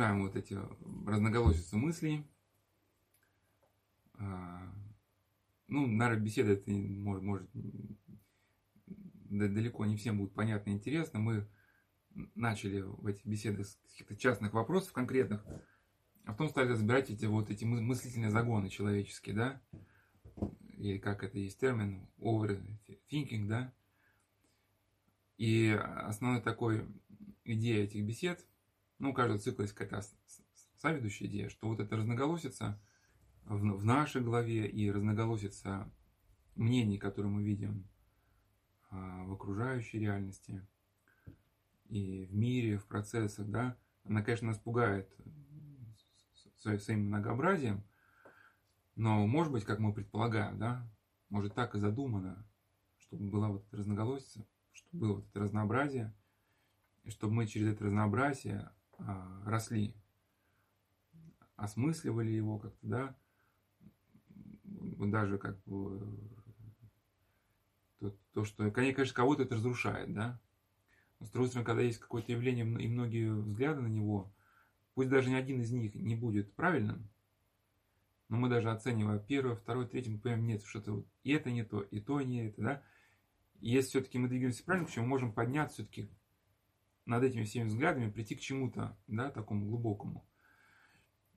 продолжаем вот эти разноголосицы мыслей. А, ну, наверное, беседа это может, может далеко не всем будет понятно и интересно. Мы начали в эти беседы с каких-то частных вопросов конкретных, а потом стали разбирать эти вот эти мыслительные загоны человеческие, да, или как это есть термин, overthinking, да. И основной такой идея этих бесед, ну, у каждого цикла есть какая-то соведущая идея, что вот это разноголосица в, в нашей голове и разноголосица мнений, которые мы видим а, в окружающей реальности и в мире, в процессах, да, она, конечно, нас пугает своим многообразием, но, может быть, как мы предполагаем, да, может так и задумано, чтобы была вот эта разноголосица, чтобы было вот это разнообразие, и чтобы мы через это разнообразие росли, осмысливали его как-то, да, даже как бы то, то что, конечно, кого-то это разрушает, да, но с другой стороны, когда есть какое-то явление и многие взгляды на него, пусть даже ни один из них не будет правильным, но мы даже оценивая первое, второе, третье, мы понимаем, нет, что-то и это не то, и то не это, да. Если все-таки мы двигаемся правильно, почему мы можем подняться все-таки над этими всеми взглядами, прийти к чему-то, да, такому глубокому.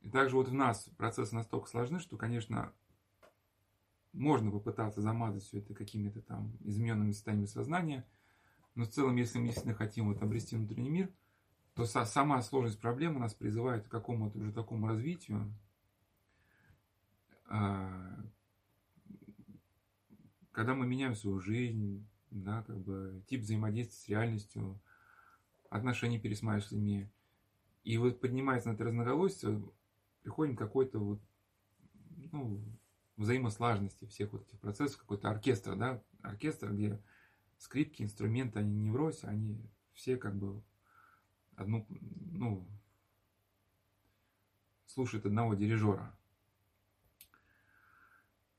И также вот в нас процессы настолько сложны, что, конечно, можно попытаться замазать все это какими-то там измененными состояниями сознания, но в целом, если мы действительно хотим вот обрести внутренний мир, то сама сложность проблемы нас призывает к какому-то уже такому развитию, а, когда мы меняем свою жизнь, да, как бы тип взаимодействия с реальностью, отношения пересматриваешь с людьми, и вот поднимается на это разноголосие, приходим к какой-то вот, ну, взаимослаженности всех вот этих процессов, какой-то оркестр, да, оркестр, где скрипки, инструменты, они не врозь, они все как бы одну, ну, слушают одного дирижера.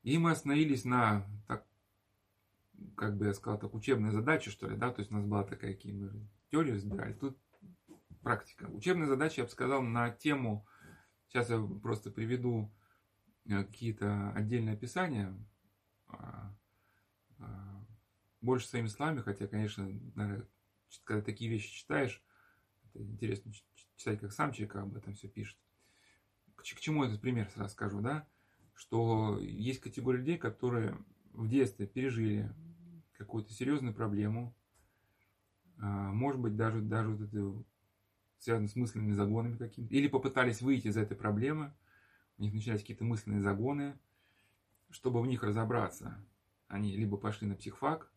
И мы остановились на, так, как бы я сказал, так, учебной задаче, что ли, да, то есть у нас была такая, какие теорию разбирали, тут практика. Учебная задача, я бы сказал, на тему, сейчас я просто приведу э, какие-то отдельные описания, а, а, больше своими словами, хотя, конечно, когда такие вещи читаешь, это интересно читать, как сам человек об этом все пишет. К, к чему этот пример сразу скажу, да? что есть категория людей, которые в детстве пережили какую-то серьезную проблему, может быть, даже, даже вот это связано с мысленными загонами какими-то, или попытались выйти из этой проблемы, у них начались какие-то мысленные загоны, чтобы в них разобраться, они либо пошли на психфак,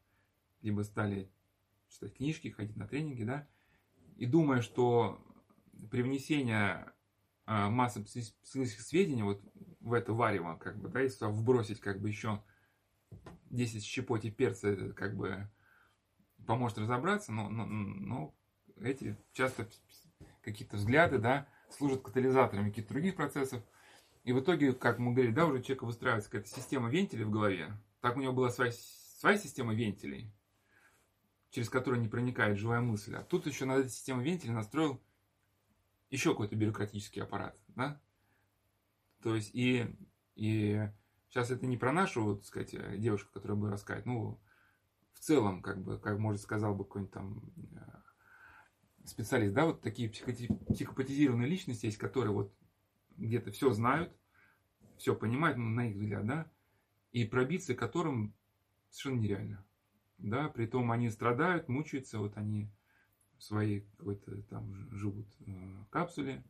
либо стали читать книжки, ходить на тренинги, да, и думая, что при внесении а, массы психологических сведений вот в это варево, как бы, да, если вбросить как бы еще 10 щепотей перца, как бы поможет разобраться, но, но, но эти часто какие-то взгляды, да, служат катализаторами каких-то других процессов. И в итоге, как мы говорили, да, уже у человека выстраивается какая-то система вентилей в голове. Так у него была своя, своя система вентилей, через которую не проникает живая мысль. А тут еще над этой системой вентилей настроил еще какой-то бюрократический аппарат, да? То есть и, и сейчас это не про нашу, вот, сказать, э, девушку, которая бы рассказать, ну, в целом, как бы, как может сказал бы какой-нибудь там э, специалист, да, вот такие психопатизированные личности есть, которые вот где-то все знают, все понимают, ну, на их взгляд, да, и пробиться которым совершенно нереально, да, при том они страдают, мучаются, вот они в своей какой-то там живут э, капсуле,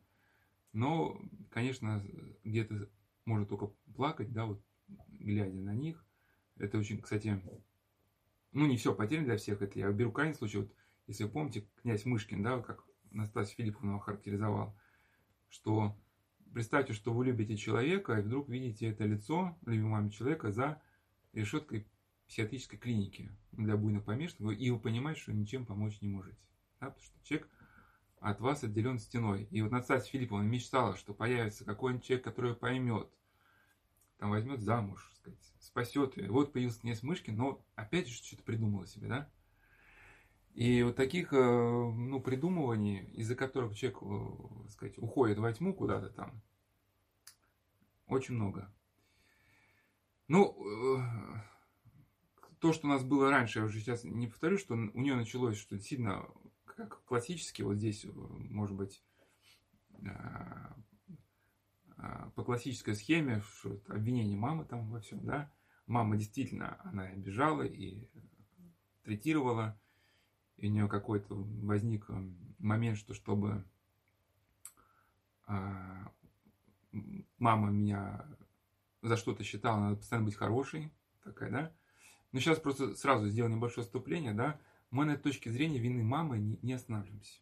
но, конечно, где-то можно только плакать, да, вот глядя на них. Это очень, кстати, ну не все потеряно для всех. Это я беру крайний случай, вот, если вы помните, князь Мышкин, да, как Настасья Филипповна его характеризовал, что представьте, что вы любите человека, и вдруг видите это лицо любимого человека за решеткой психиатрической клиники для буйных помешанных, и вы понимаете, что ничем помочь не можете. Да, потому что человек от вас отделен стеной. И вот Настасья Филипповна мечтала, что появится какой-нибудь человек, который поймет, там возьмет замуж, сказать, спасет ее. Вот появился князь Мышкин, но опять же что-то придумала себе, да? И вот таких ну, придумываний, из-за которых человек, так сказать, уходит во тьму куда-то там, очень много. Ну, то, что у нас было раньше, я уже сейчас не повторю, что у нее началось, что действительно, как классически, вот здесь, может быть, по классической схеме, что обвинение мамы там во всем, да, мама действительно, она обижала и третировала, и у нее какой-то возник момент, что чтобы а, мама меня за что-то считала, надо постоянно быть хорошей, такая, да. Но сейчас просто сразу сделал небольшое вступление, да, мы на этой точке зрения вины мамы не, не останавливаемся.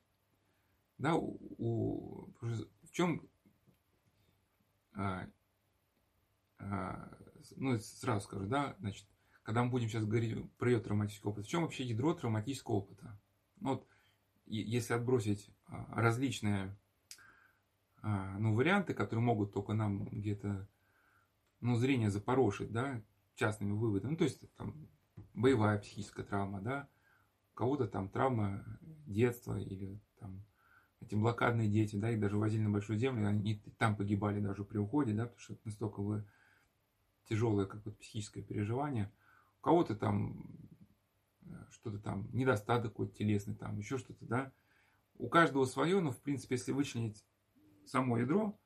Да, у, у, в чем а, а, ну, сразу скажу, да, значит, когда мы будем сейчас говорить про травматический опыт, в чем вообще ядро травматического опыта? Ну, вот, если отбросить а, различные ну, варианты, которые могут только нам где-то ну, зрение запорошить, да, частными выводами, ну, то есть там боевая психическая травма, да, кого-то там травма детства или там эти блокадные дети, да, их даже возили на Большую Землю, они там погибали даже при уходе, да, потому что это настолько вы тяжелое какое-то психическое переживание. У кого-то там э, что-то там, недостаток какой-то телесный, там еще что-то, да. У каждого свое, но, в принципе, если вычленить само ядро,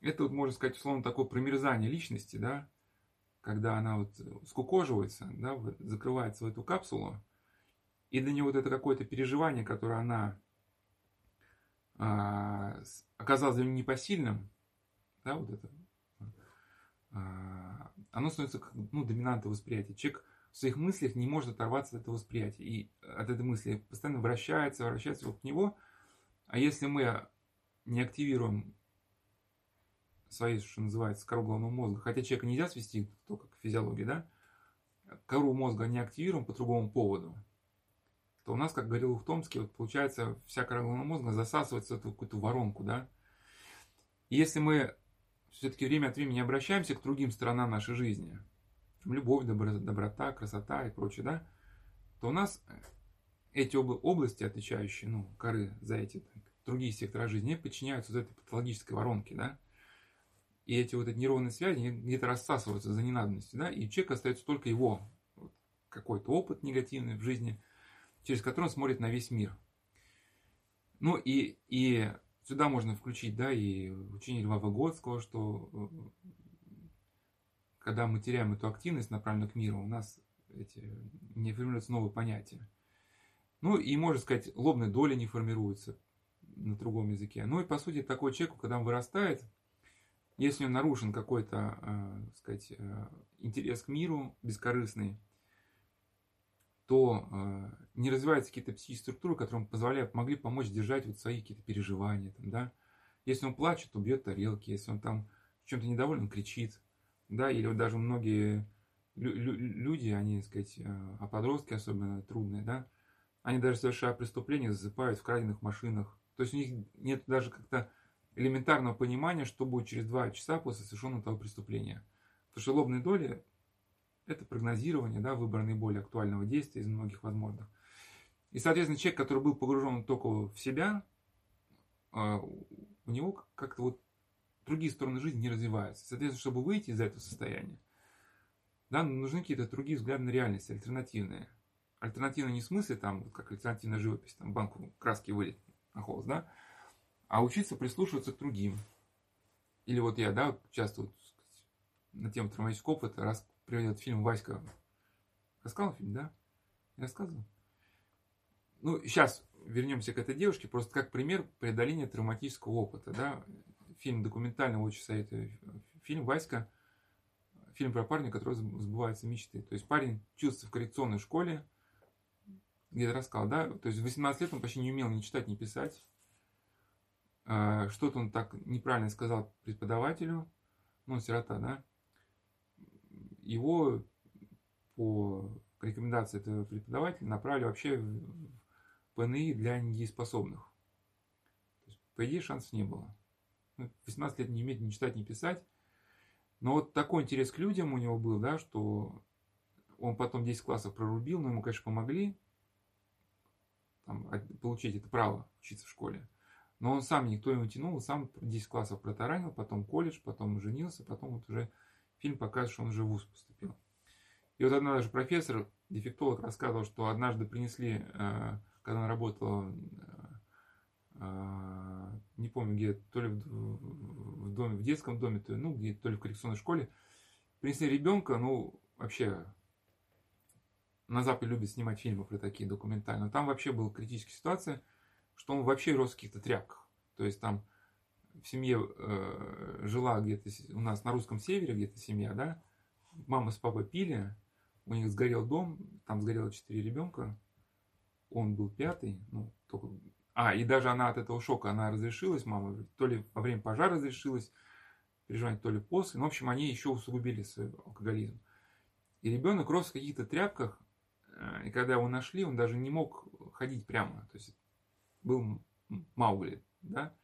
это вот, можно сказать, условно, такое промерзание личности, да, когда она вот скукоживается, да, закрывается в эту капсулу, и для нее вот это какое-то переживание, которое она а, оказалось для него непосильным, да, вот это, а, оно становится ну, доминантой восприятия. Человек в своих мыслях не может оторваться от этого восприятия. И от этой мысли постоянно вращается, вращается вокруг него. А если мы не активируем свои, что называется, кору головного мозга, хотя человека нельзя свести только к физиологии, да, кору мозга не активируем по другому поводу, то у нас, как говорил в Томске, вот получается, вся кора головного мозга засасывается в эту какую-то воронку, да. И если мы все-таки время от времени обращаемся к другим сторонам нашей жизни, любовь, доброта, красота и прочее, да, то у нас эти области, отвечающие, ну, коры за эти так, другие сектора жизни, подчиняются вот этой патологической воронке, да, и эти вот эти нейронные связи где-то рассасываются за ненадобностью, да, и человек остается только его какой-то опыт негативный в жизни – через который он смотрит на весь мир. Ну и, и сюда можно включить, да, и учение Льва Выгодского, что э, когда мы теряем эту активность, направленную к миру, у нас эти, не формируются новые понятия. Ну и, можно сказать, лобная доля не формируется на другом языке. Ну и, по сути, такой человек, когда он вырастает, если у него нарушен какой-то, э, сказать, э, интерес к миру бескорыстный, то э, не развиваются какие-то психические структуры, которые позволяют, могли помочь держать вот свои какие-то переживания. Там, да? Если он плачет, то бьет тарелки, если он там чем-то недоволен, он кричит. Да? Или вот даже многие люди, они, так сказать, э, а подростки особенно трудные, да, они даже совершая преступления, засыпают в краденных машинах. То есть у них нет даже как-то элементарного понимания, что будет через два часа после совершенного того преступления. Потому что лобные доли это прогнозирование, да, выбор наиболее актуального действия из многих возможных. И, соответственно, человек, который был погружен только в себя, а, у него как-то вот другие стороны жизни не развиваются. Соответственно, чтобы выйти из этого состояния, да, нужны какие-то другие взгляды на реальность, альтернативные. Альтернативные не в смысле, там, как альтернативная живопись, там, банку краски вылить на холст, да, а учиться прислушиваться к другим. Или вот я, да, часто вот, на тему травматического опыта раз приведет фильм Васька. Рассказал фильм, да? Не рассказывал? Ну, сейчас вернемся к этой девушке, просто как пример преодоления травматического опыта, да? Фильм документальный, очень советую. Фильм Васька, фильм про парня, который сбывается мечты. То есть парень чувствуется в коррекционной школе, где-то рассказал, да? То есть в 18 лет он почти не умел ни читать, ни писать. А, что-то он так неправильно сказал преподавателю, ну, сирота, да? его по рекомендации этого преподавателя направили вообще в ПНИ для недееспособных. То есть, по идее, шансов не было. 18 ну, лет не уметь ни читать, ни писать. Но вот такой интерес к людям у него был, да, что он потом 10 классов прорубил, но ему, конечно, помогли. там, получить это право учиться в школе. Но он сам, никто его тянул, сам 10 классов протаранил, потом колледж, потом женился, потом вот уже фильм показывает, что он уже в ВУЗ поступил. И вот однажды профессор, дефектолог, рассказывал, что однажды принесли, э, когда он работал, э, э, не помню где, то ли в доме, в детском доме, то, ну, где, то ли в коррекционной школе, принесли ребенка, ну, вообще на Западе любят снимать фильмы про такие документальные. Там вообще была критическая ситуация, что он вообще рос в каких-то тряпках. То есть там в семье э, жила где-то у нас на русском севере где-то семья, да, мама с папой пили, у них сгорел дом, там сгорело четыре ребенка, он был пятый, ну, только... А, и даже она от этого шока, она разрешилась, мама, то ли во время пожара разрешилась, переживание, то ли после. Ну, в общем, они еще усугубили свой алкоголизм. И ребенок рос в каких-то тряпках, э, и когда его нашли, он даже не мог ходить прямо. То есть был Маугли, да.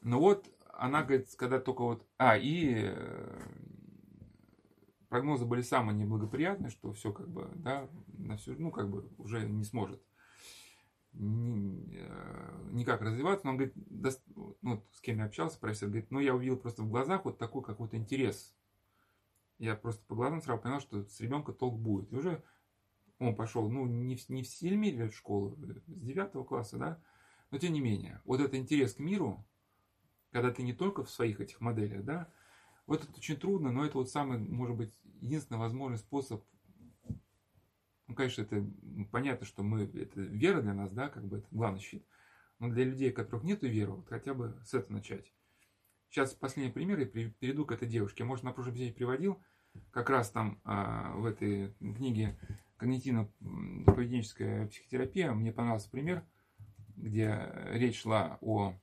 Но вот она говорит, когда только вот... А, и э, прогнозы были самые неблагоприятные, что все как бы, да, на все, ну, как бы уже не сможет никак развиваться, но он говорит, да, ну, с кем я общался, профессор, говорит, ну, я увидел просто в глазах вот такой какой-то интерес. Я просто по глазам сразу понял, что с ребенка толк будет. И уже он пошел, ну, не в, не в 7 лет в школу, с 9 класса, да, но тем не менее, вот этот интерес к миру, когда ты не только в своих этих моделях, да, вот это очень трудно, но это вот самый, может быть, единственный возможный способ ну, конечно, это понятно, что мы, это вера для нас, да, как бы это главный щит. Но для людей, у которых нет веры, вот хотя бы с этого начать. Сейчас последний пример я перейду к этой девушке. Может, на прошлом видео приводил, как раз там а, в этой книге «Когнитивно-поведенческая психотерапия» мне понравился пример, где речь шла о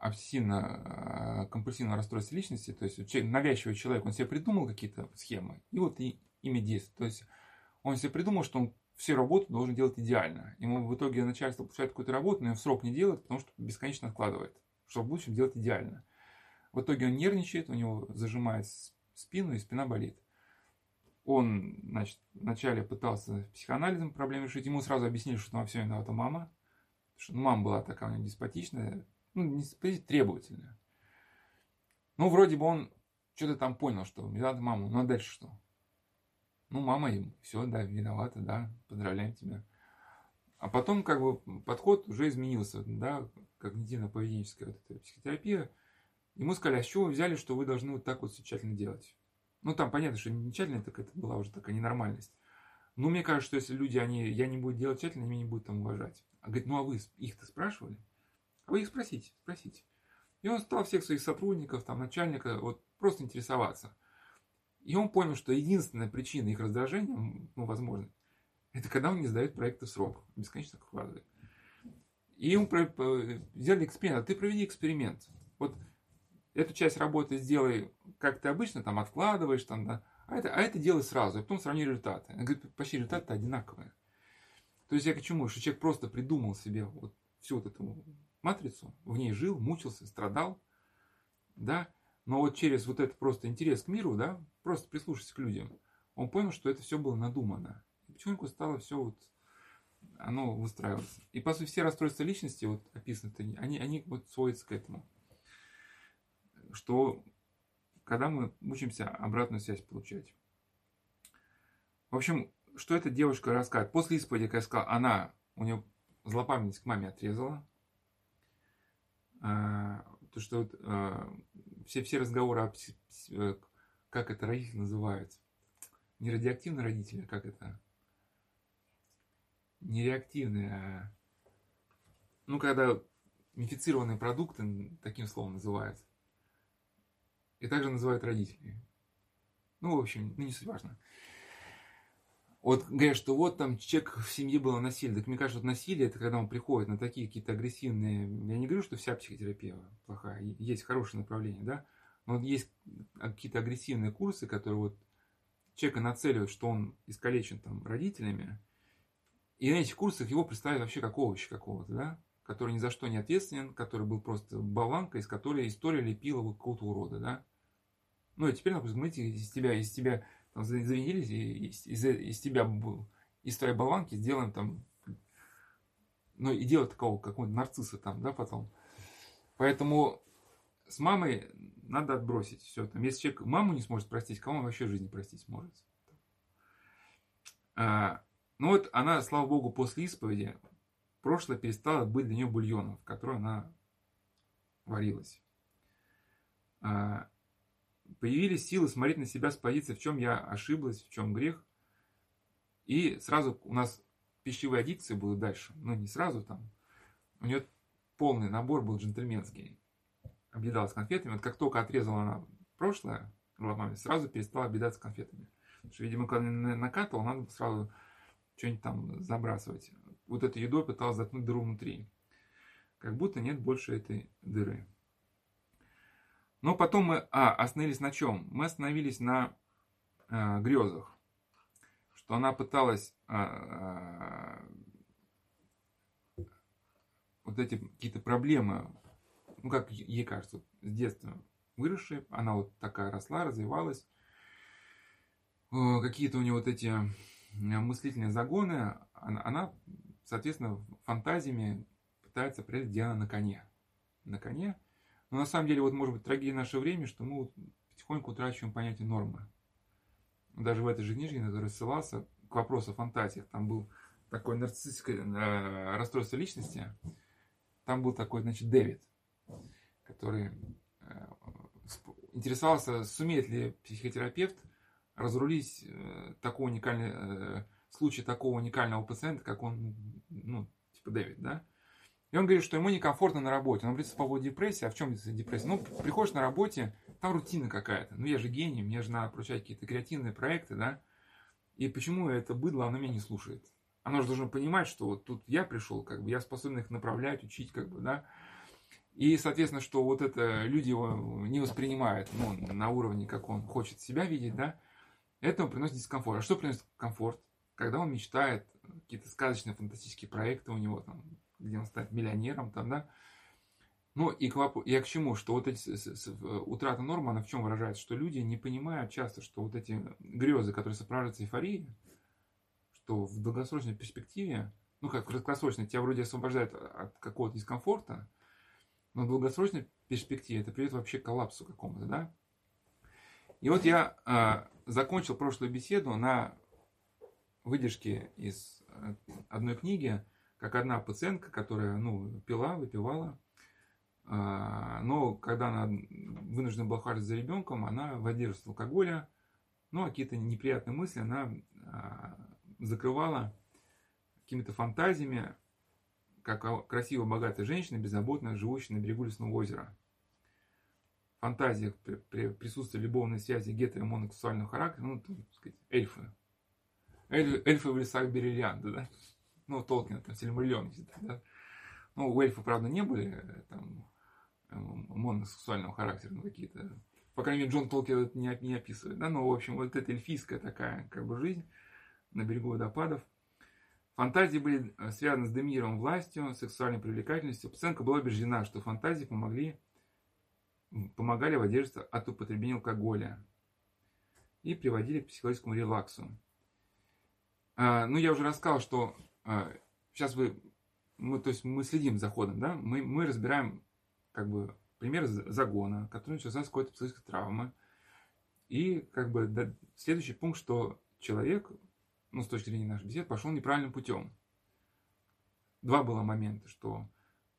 обсессивно-компульсивном расстройстве личности, то есть навязчивый человек, он себе придумал какие-то схемы, и вот и ими действует. То есть он себе придумал, что он всю работу должен делать идеально. Ему в итоге начальство получает какую-то работу, но он в срок не делает, потому что бесконечно откладывает, чтобы в будущем делать идеально. В итоге он нервничает, у него зажимает спину, и спина болит. Он, значит, вначале пытался психоанализом проблем решить. Ему сразу объяснили, что во всем виновата мама. Что ну, мама была такая у него деспотичная, ну, требовательная. Ну, вроде бы он что-то там понял, что виновата мама. Ну, а дальше что? Ну, мама им, все, да, виновата, да, поздравляем тебя. А потом, как бы, подход уже изменился, да, когнитивно-поведенческая вот эта психотерапия. Ему сказали, а с чего вы взяли, что вы должны вот так вот тщательно делать? Ну, там понятно, что не тщательно, так это была уже такая ненормальность. Но мне кажется, что если люди, они, я не буду делать тщательно, меня не будут там уважать. А говорит, ну а вы их-то спрашивали? А вы их спросите, спросите. И он стал всех своих сотрудников, там, начальника, вот просто интересоваться. И он понял, что единственная причина их раздражения, ну, возможно, это когда он не сдает проекты в срок, бесконечно откладывает. И ему взяли эксперимент, а ты проведи эксперимент. Вот эту часть работы сделай, как ты обычно, там, откладываешь, там, да, а это, а это делай сразу, и потом сравни результаты. Он говорит, почти результаты одинаковые. То есть я к чему? Что человек просто придумал себе вот всю вот эту матрицу, в ней жил, мучился, страдал, да, но вот через вот этот просто интерес к миру, да, просто прислушаться к людям, он понял, что это все было надумано. И потихоньку стало все вот, оно выстраиваться. И по сути все расстройства личности, вот описаны, они, они вот сводятся к этому. Что когда мы учимся обратную связь получать. В общем, что эта девушка рассказывает? После исповеди, как я сказал, она, у нее злопамятность к маме отрезала. А, то, что вот, а, все, все разговоры о э, как это родители называют. Не радиоактивные родители, а как это? Не реактивные, а... Ну, когда инфицированные продукты таким словом называют. И также называют родители. Ну, в общем, ну, не суть важно. Вот говорят, что вот там человек в семье было насилие. Так мне кажется, вот насилие, это когда он приходит на такие какие-то агрессивные... Я не говорю, что вся психотерапия плохая. Есть хорошее направление, да? Но есть какие-то агрессивные курсы, которые вот человека нацеливают, что он искалечен там родителями, и на этих курсах его представляют вообще как овощ какого-то, да, который ни за что не ответственен, который был просто болванка, из которой история лепила вот какого-то урода, да. Ну и теперь, допустим, мы из тебя, из тебя там, завинились, и из, из, из тебя, из твоей болванки сделаем там ну, и делать такого какого-то нарцисса там, да, потом. Поэтому с мамой надо отбросить все. Там, если человек маму не сможет простить, кого он вообще в жизни простить сможет? А, ну вот она, слава богу, после исповеди прошлое перестало быть для нее бульоном, в котором она варилась. А, появились силы смотреть на себя с позиции, в чем я ошиблась, в чем грех. И сразу у нас пищевые аддикции будут дальше. Ну, не сразу там. У нее полный набор был джентльменский. Объедалась конфетами. Вот как только отрезала она прошлое главами, сразу перестала объедаться конфетами. Потому что, видимо, когда накатывал, надо сразу что-нибудь там забрасывать. Вот эту едой пыталась заткнуть дыру внутри. Как будто нет больше этой дыры. Но потом мы а, остановились на чем? Мы остановились на э, грезах. Что она пыталась э, э, вот эти какие-то проблемы, ну как ей кажется, с детства выросшие, она вот такая росла, развивалась, э, какие-то у нее вот эти мыслительные загоны, она, она соответственно, фантазиями пытается определить, где она на коне. На коне – но на самом деле, вот может быть трагедия наше время, что мы потихоньку утрачиваем понятие нормы. Даже в этой же книжке, на которой ссылался, к вопросу о фантазиях, там был такое нарциссическое э, расстройство личности, там был такой, значит, Дэвид, который э, интересовался, сумеет ли психотерапевт разрулить э, такой уникальный э, случай такого уникального пациента, как он, ну, типа Дэвид, да, и он говорит, что ему некомфортно на работе. Он говорит по поводу депрессии. А в чем депрессия? Ну, приходишь на работе, там рутина какая-то. Ну, я же гений, мне же надо поручать какие-то креативные проекты, да? И почему это быдло, оно меня не слушает? Оно же должно понимать, что вот тут я пришел, как бы, я способен их направлять, учить, как бы, да? И, соответственно, что вот это люди его не воспринимают ну, на уровне, как он хочет себя видеть, да? Это ему приносит дискомфорт. А что приносит комфорт? Когда он мечтает, какие-то сказочные, фантастические проекты у него там, где он станет миллионером, там, да. Ну и к, и к чему, что вот эти утрата нормы, она в чем выражается, что люди не понимают часто, что вот эти грезы, которые сопровождаются эйфорией, что в долгосрочной перспективе, ну как в краткосрочной, тебя вроде освобождает от какого-то дискомфорта, но в долгосрочной перспективе это приведет вообще к коллапсу какому-то, да. И вот я э, закончил прошлую беседу на выдержке из э, одной книги, как одна пациентка, которая ну, пила, выпивала, а, но когда она вынуждена была ухаживать за ребенком, она воздерживалась алкоголя, ну, а какие-то неприятные мысли она а, закрывала какими-то фантазиями, как красивая, богатая женщина, беззаботно живущая на берегу лесного озера. В фантазиях при, при присутствии любовной связи гетеро- характера, ну, так сказать, эльфы. Эль, эльфы в лесах Бериллианта, да? Ну, Толкин, там, Сильмариллион, да? Ну, у эльфов, правда, не были там э, моносексуального характера, ну, какие-то, по крайней мере, Джон Толкин это не, не описывает, да, но, в общем, вот эта эльфийская такая, как бы, жизнь на берегу водопадов. Фантазии были э, связаны с доминированием властью, сексуальной привлекательностью. Пациентка была убеждена, что фантазии помогли, помогали воздерживаться от употребления алкоголя и приводили к психологическому релаксу. А, ну, я уже рассказал, что сейчас а, вы, мы, то есть мы следим за ходом, да, мы, мы разбираем как бы пример загона, который начался с какой-то психической травмы. И как бы да, следующий пункт, что человек, ну, с точки зрения нашей беседы, пошел неправильным путем. Два было момента, что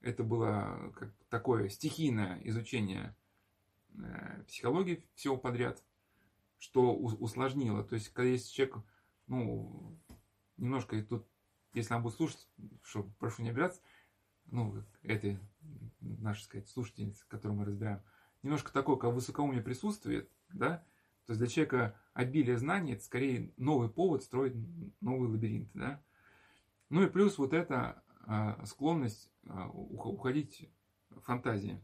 это было как такое стихийное изучение э, психологии всего подряд, что усложнило. То есть, когда есть человек, ну, немножко тут если она будет слушать, что прошу не обижаться, ну, это наша, сказать, слушательница, которую мы разбираем, немножко такое, как высокоумие присутствует, да, то есть для человека обилие знаний, это скорее новый повод строить новый лабиринт, да. Ну и плюс вот эта а, склонность а, уходить в фантазии.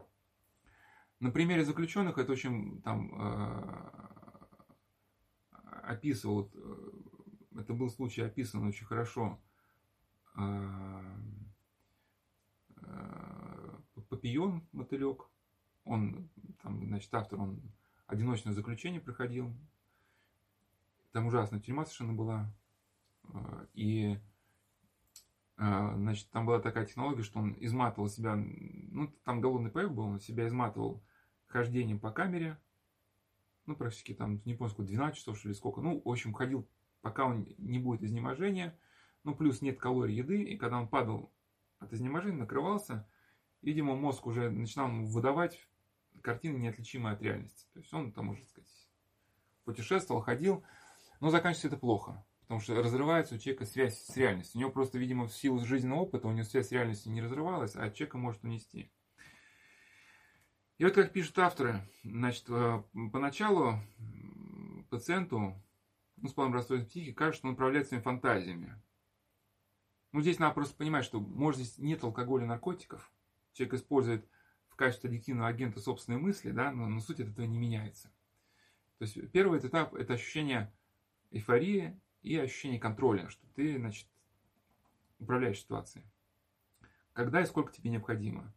На примере заключенных это очень там а, описывал, э, это был случай описан очень хорошо Папион, мотылек, он, там, значит, автор, он одиночное заключение проходил. Там ужасная тюрьма совершенно была. А, и А, значит, там была такая технология, что он изматывал себя, ну, там голодный паек был, он себя изматывал хождением по камере, ну, практически там, не помню, сколько, 12 часов, что ли, сколько, ну, в общем, ходил, пока он не будет изнеможения, ну, плюс нет калорий еды, и когда он падал от изнеможения, накрывался, видимо, мозг уже начинал выдавать картины, неотличимые от реальности. То есть он там, можно сказать, путешествовал, ходил, но заканчивается это плохо. Потому что разрывается у человека связь с реальностью. У него просто, видимо, в силу жизненного опыта у него связь с реальностью не разрывалась, а человека может унести. И вот как пишут авторы, значит, э, поначалу пациенту ну, с полным расстройством психики кажется, что он управляет своими фантазиями. Ну, здесь надо просто понимать, что, может, здесь нет алкоголя, наркотиков. Человек использует в качестве аддиктивного агента собственные мысли, да, но, но суть от этого не меняется. То есть первый этап – это ощущение эйфории и ощущение контроля, что ты, значит, управляешь ситуацией. Когда и сколько тебе необходимо.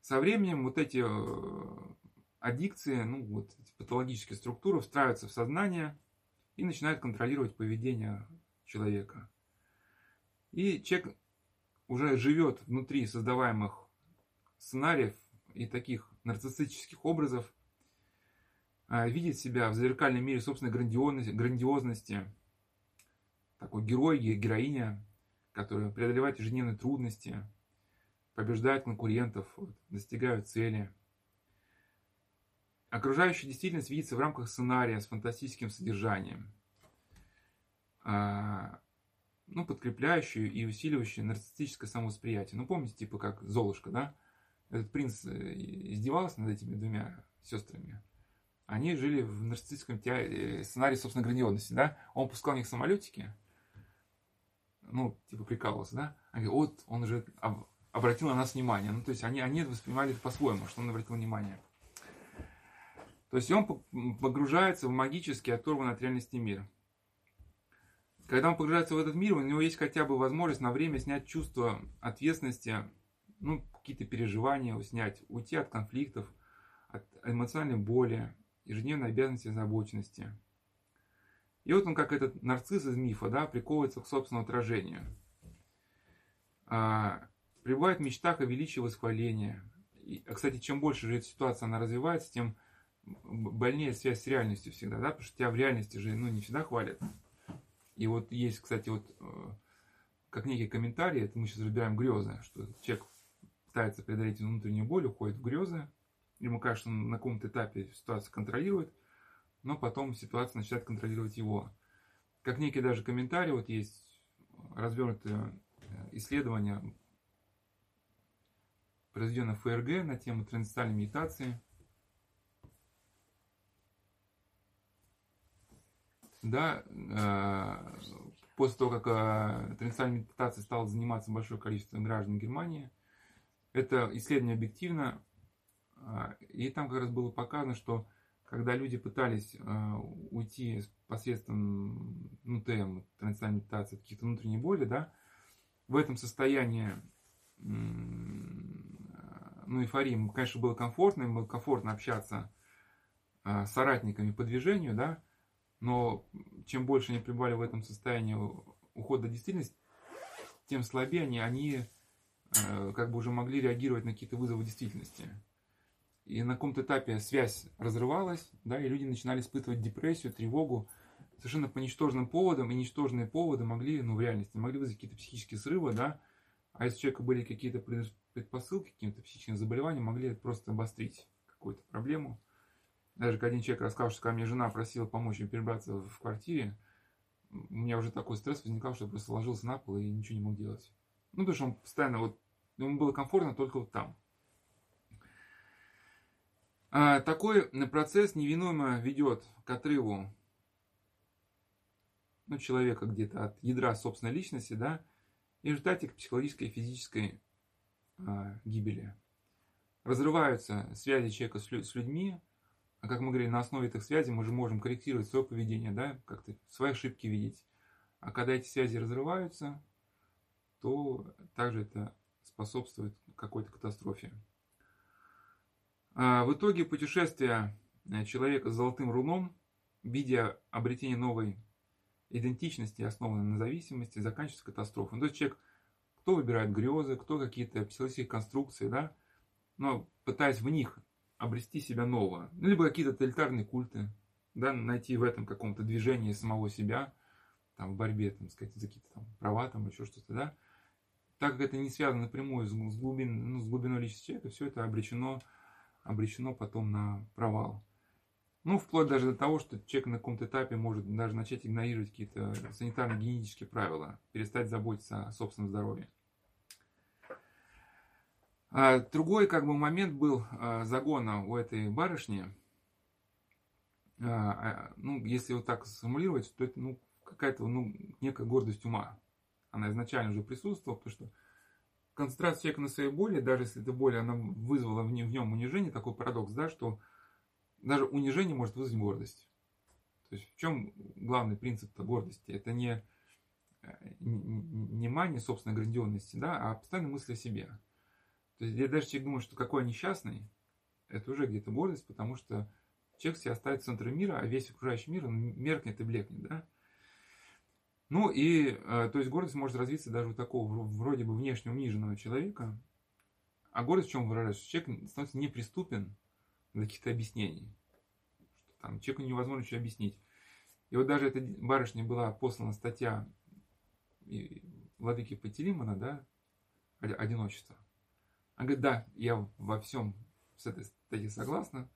Со временем вот эти э, аддикции, ну вот эти патологические структуры встраиваются в сознание и начинают контролировать поведение человека. И человек уже живет внутри создаваемых сценариев и таких нарциссических образов, а, видит себя в зеркальном мире собственной грандиозности, грандиозности такой герой, героиня, который преодолевает ежедневные трудности, побеждает конкурентов, достигают цели. Окружающая действительность видится в рамках сценария с фантастическим содержанием, а, ну, подкрепляющую и усиливающую нарциссическое самовосприятие. Ну, помните, типа как Золушка, да? Этот принц э, издевался над этими двумя сестрами. Они жили в нарциссическом э, сценарии, собственно, грандиозности, да? Он пускал в них самолетики, ну, типа прикалывался, да? Они вот, он уже обратил на нас внимание. Ну, то есть они, они воспринимали это по-своему, что он обратил внимание. То есть он погружается в магический, оторванный от реальности мир. Когда он погружается в этот мир, у него есть хотя бы возможность на время снять чувство ответственности, ну, какие-то переживания снять, уйти от конфликтов, от эмоциональной боли, ежедневной обязанности и озабоченности. И вот он, как этот нарцисс из мифа, да, приковывается к собственному отражению. А, пребывает в мечтах о величии восхваления. И, а, кстати, чем больше же эта ситуация она развивается, тем больнее связь с реальностью всегда, да, потому что тебя в реальности же, ну, не всегда хвалят. И вот есть, кстати, вот э, как некий комментарий, это мы сейчас разбираем грезы, что человек пытается преодолеть внутреннюю боль, уходит в грезы, ему кажется, он на каком-то этапе ситуацию контролирует, но потом ситуация начинает контролировать его. Как некий даже комментарий, вот есть развернутое э, исследование, произведенное ФРГ на тему трансцендентальной медитации. Да, э, после того, как э, трансцендентальной медитацией стало заниматься большое количество граждан Германии, это исследование объективно, и там как раз было показано, что когда люди пытались э, уйти посредством ну, ТМ, трансцендентальной медитации, каких-то внутренней боли, да, в этом состоянии ну, эйфории, конечно, было комфортно, им было комфортно общаться э, с соратниками по движению, да, но чем больше они пребывали в этом состоянии ухода в действительность, тем слабее они, они э, как бы уже могли реагировать на какие-то вызовы действительности. И на каком-то этапе связь разрывалась, да, и люди начинали испытывать депрессию, тревогу. Совершенно по ничтожным поводам, и ничтожные поводы могли, ну, в реальности, могли вызвать какие-то психические срывы, да, а если у человека были какие-то предпосылки к каким-то психическим заболеваниям, могли просто обострить какую-то проблему. Даже когда один человек рассказал, что ко мне жена просила помочь ей перебраться в квартире, у меня уже такой стресс возникал, что я просто ложился на пол и ничего не мог делать. Ну, потому что он постоянно вот, ему было комфортно только вот там. А, такой процесс невинуемо ведет к отрыву ну, человека где-то от ядра собственной личности, да, и в результате к психологической и физической а, гибели. Разрываются связи человека с, с людьми, а как мы говорили, на основе этих связей мы же можем корректировать свое поведение, да, как-то свои ошибки видеть. А когда эти связи разрываются, то также это способствует какой-то катастрофе. А, в итоге путешествие э, человека с золотым руном, видя обретение новой идентичности, основанной на зависимости, заканчивается катастрофой. Ну, то есть человек кто выбирает грезы, кто какие-то психологические конструкции, да, но пытаясь в них обрести себя нового, ну, либо какие-то тоталитарные культы, да, найти в этом каком-то движении самого себя, там, в борьбе, там, сказать, за какие-то там права, там, еще что-то, да, так как это не связано напрямую с, глубин, ну, с глубиной личности человека, все это обречено, обречено потом на провал. Ну, вплоть даже до того, что человек на каком-то этапе может даже начать игнорировать какие-то санитарно-гигиенические правила, перестать заботиться о собственном здоровье. А другой как бы момент был а, загона у этой барышни. А, ну, если вот так сформулировать, то это ну, какая-то ну, некая гордость ума. Она изначально уже присутствовала, потому что концентрация человека на своей боли, даже если эта боль она вызвала в нем унижение, такой парадокс, да, что даже унижение может вызвать гордость. То есть в чем главный принцип гордости? Это не, э, не мания собственной грандиозности, да, а постоянная мысль о себе. То есть я даже думает, что какой несчастный, это уже где-то гордость, потому что человек себя ставит в центр мира, а весь окружающий мир он меркнет и блекнет, да. Ну и, э, то есть гордость может развиться даже у такого вроде бы внешне униженного человека. А гордость в чем выражается? Человек становится неприступен для каких-то объяснений. Что там человеку невозможно что объяснить. И вот даже эта барышня была послана статья владыки Пателимана, да, одиночество. Она говорит, да, я во всем с этой статьей согласна,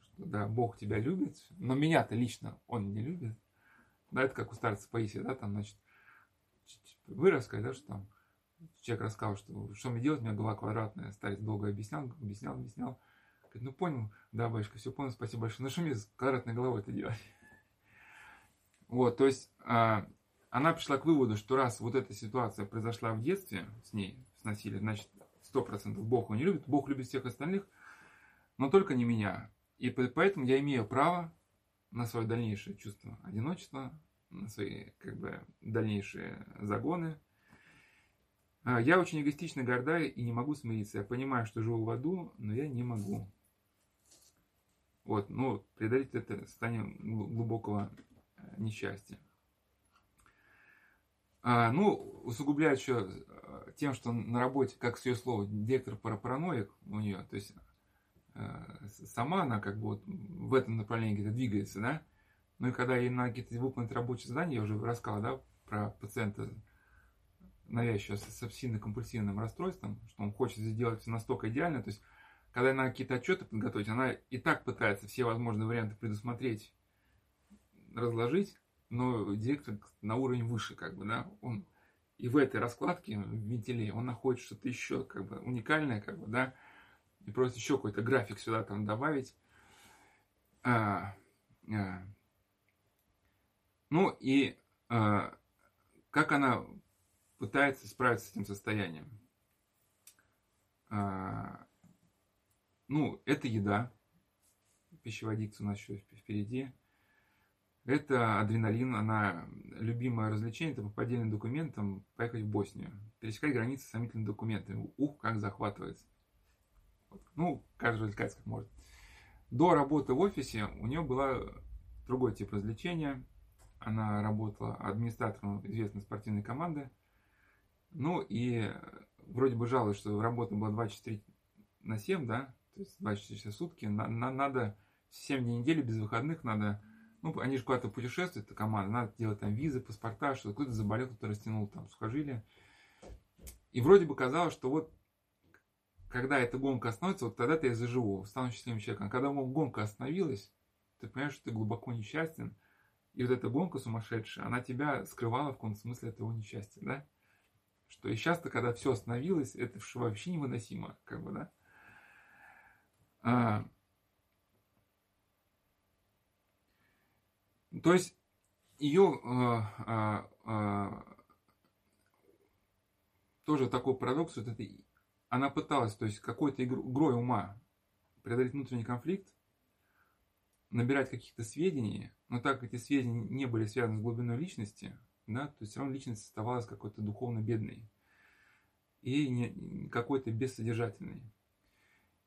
что да, Бог тебя любит, но меня-то лично Он не любит. Да, это как у старца Паисия, да, там, значит, вы рассказали, да, что там человек рассказал, что что мне делать, у меня голова квадратная, старец долго объяснял, объяснял, объяснял. Говорит, ну понял, да, батюшка, все понял, спасибо большое. Ну что мне с квадратной головой это делать? Вот, то есть а, она пришла к выводу, что раз вот эта ситуация произошла в детстве с ней, с насилием, значит, сто процентов Бог его не любит, Бог любит всех остальных, но только не меня. И поэтому я имею право на свое дальнейшее чувство одиночества, на свои как бы дальнейшие загоны. А, я очень эгоистично горда и не могу смириться. Я понимаю, что живу в аду, но я не могу. Вот, ну, преодолеть это состояние глубокого э, несчастья. А, ну, усугубляет еще э, тем, что на работе, как с ее слова, директор параноик у нее, то есть э, сама она как бы вот в этом направлении где-то двигается, да, ну и когда ей на какие-то выполнить рабочие задания, я уже рассказал, да, про пациента навязчивого с обсессивно-компульсивным расстройством, что он хочет сделать все настолько идеально, то есть когда она какие-то отчеты подготовить, она и так пытается все возможные варианты предусмотреть, разложить, но директор на уровень выше, как бы, да, он и в этой раскладке, в вентиле, он находит что-то еще, как бы, уникальное, как бы, да, и просит еще какой-то график сюда там добавить. А, а. Ну и а, как она пытается справиться с этим состоянием? А, ну, это еда. Пищевая дикция у нас еще впереди. Это адреналин, она любимое развлечение, это по поддельным документам поехать в Боснию. Пересекать границы с сомнительными документами. Ух, как захватывается. Ну, каждый развлекается как может. До работы в офисе у нее была другой тип развлечения. Она работала администратором известной спортивной команды. Ну и вроде бы жалуюсь, что работа была 24 на 7, да, то есть 24 часа в сутки. На, на, надо 7 дней недели без выходных надо ну, они же куда-то путешествуют, эта команда, надо делать там визы, паспорта, что кто-то заболел, кто-то растянул там сухожилие. И вроде бы казалось, что вот когда эта гонка остановится, вот тогда-то я заживу, стану счастливым человеком. А когда гонка остановилась, ты понимаешь, что ты глубоко несчастен, и вот эта гонка сумасшедшая, она тебя скрывала в каком-то смысле этого несчастья, да? Что и сейчас-то, когда все остановилось, это вообще невыносимо, как бы, да? А, То есть ее э, э, э, тоже такой парадокс, вот это, она пыталась, то есть какой-то игрой ума преодолеть внутренний конфликт, набирать каких-то сведений, но так как эти сведения не были связаны с глубиной личности, да, то есть все равно личность оставалась какой-то духовно бедной и какой-то бессодержательной.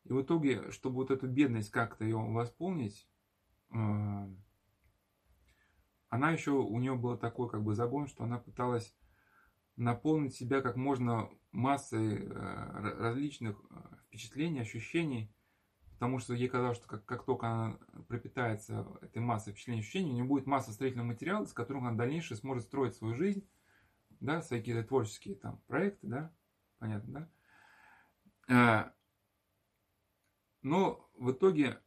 И в итоге, чтобы вот эту бедность как-то ее восполнить, э, она еще, у нее был такой как бы загон, что она пыталась наполнить себя как можно массой различных впечатлений, ощущений, потому что ей казалось, что как, как только она пропитается этой массой впечатлений, ощущений, у нее будет масса строительного материала, с которым она в дальнейшем сможет строить свою жизнь, да, свои какие-то творческие там проекты, да, понятно, да. Но в итоге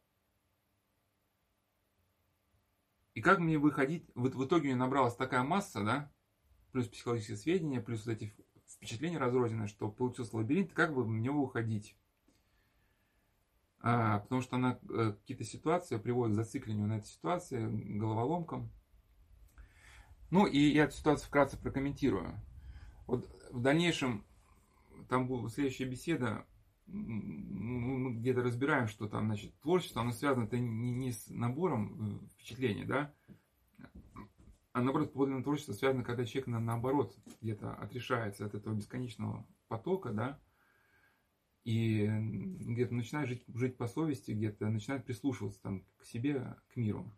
И как мне выходить? Вот в итоге мне набралась такая масса, да, плюс психологические сведения, плюс вот эти впечатления разрозненные, что получился лабиринт, как бы мне выходить? А, потому что она э, какие-то ситуации приводит к зациклению на этой ситуации, головоломкам. Ну и я эту ситуацию вкратце прокомментирую. Вот в дальнейшем, там будет следующая беседа, мы где-то разбираем, что там, значит, творчество, оно связано это не, не с набором э, впечатлений, да, а наоборот, подлинное творчество связано, когда человек на, наоборот где-то отрешается от этого бесконечного потока, да, и где-то начинает жить, жить по совести, где-то начинает прислушиваться там к себе, к миру.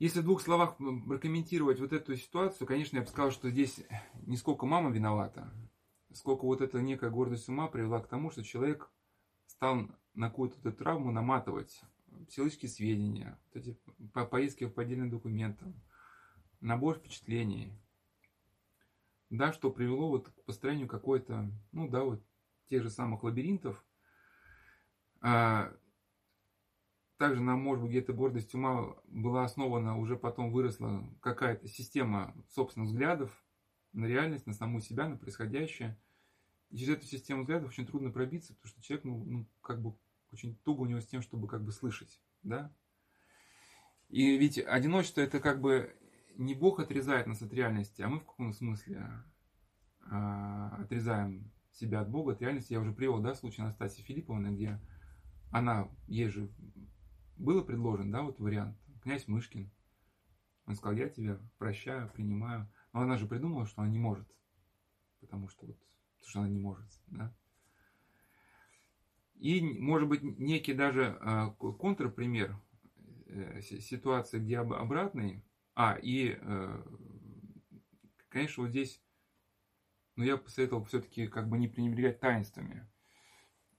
Если в двух словах прокомментировать вот эту ситуацию, конечно, я бы сказал, что здесь не сколько мама виновата, сколько вот эта некая гордость ума привела к тому, что человек стал на какую-то эту травму наматывать психологические сведения, вот эти по поездки по отдельным документам, набор впечатлений, да, что привело вот к построению какой-то, ну да, вот тех же самых лабиринтов. А, также нам, может быть, где-то гордость ума была основана, уже потом выросла какая-то система собственных взглядов, на реальность, на саму себя, на происходящее. И через эту систему взглядов очень трудно пробиться, потому что человек, ну, ну как бы очень туго у него с тем, чтобы как бы слышать, да. И ведь одиночество это как бы не Бог отрезает нас от реальности, а мы в каком смысле а, отрезаем себя от Бога, от реальности. Я уже привел, да, случай Анастасии Филипповны, где она, ей же было предложен, да, вот вариант, князь Мышкин. Он сказал, я тебя прощаю, принимаю. Но она же придумала, что она не может. Потому что вот, потому что она не может, да. И, может быть, некий даже э, контрпример э, ситуации, где об, обратный. А, и, э, конечно, вот здесь, ну, я посоветовал все-таки как бы не пренебрегать таинствами.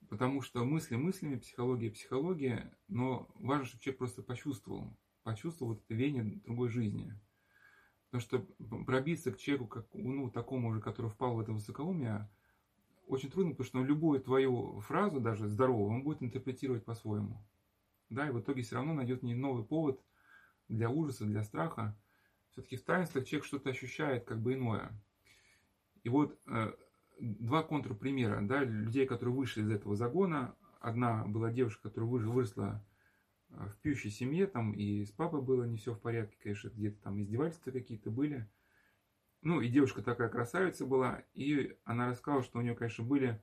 Потому что мысли мыслями, психология психология, но важно, чтобы человек просто почувствовал, почувствовал вот это веяние другой жизни. Потому что пробиться к человеку, как, ну, такому уже, который впал в это высокоумие, очень трудно, потому что любую твою фразу, даже здоровую, он будет интерпретировать по-своему. Да, и в итоге все равно найдет не новый повод для ужаса, для страха. Все-таки в таинствах человек что-то ощущает как бы иное. И вот э, два контрпримера, да, людей, которые вышли из этого загона. Одна была девушка, которая выросла в пьющей семье, там и с папой было не все в порядке, конечно, где-то там издевательства какие-то были. Ну, и девушка такая красавица была, и она рассказала, что у нее, конечно, были,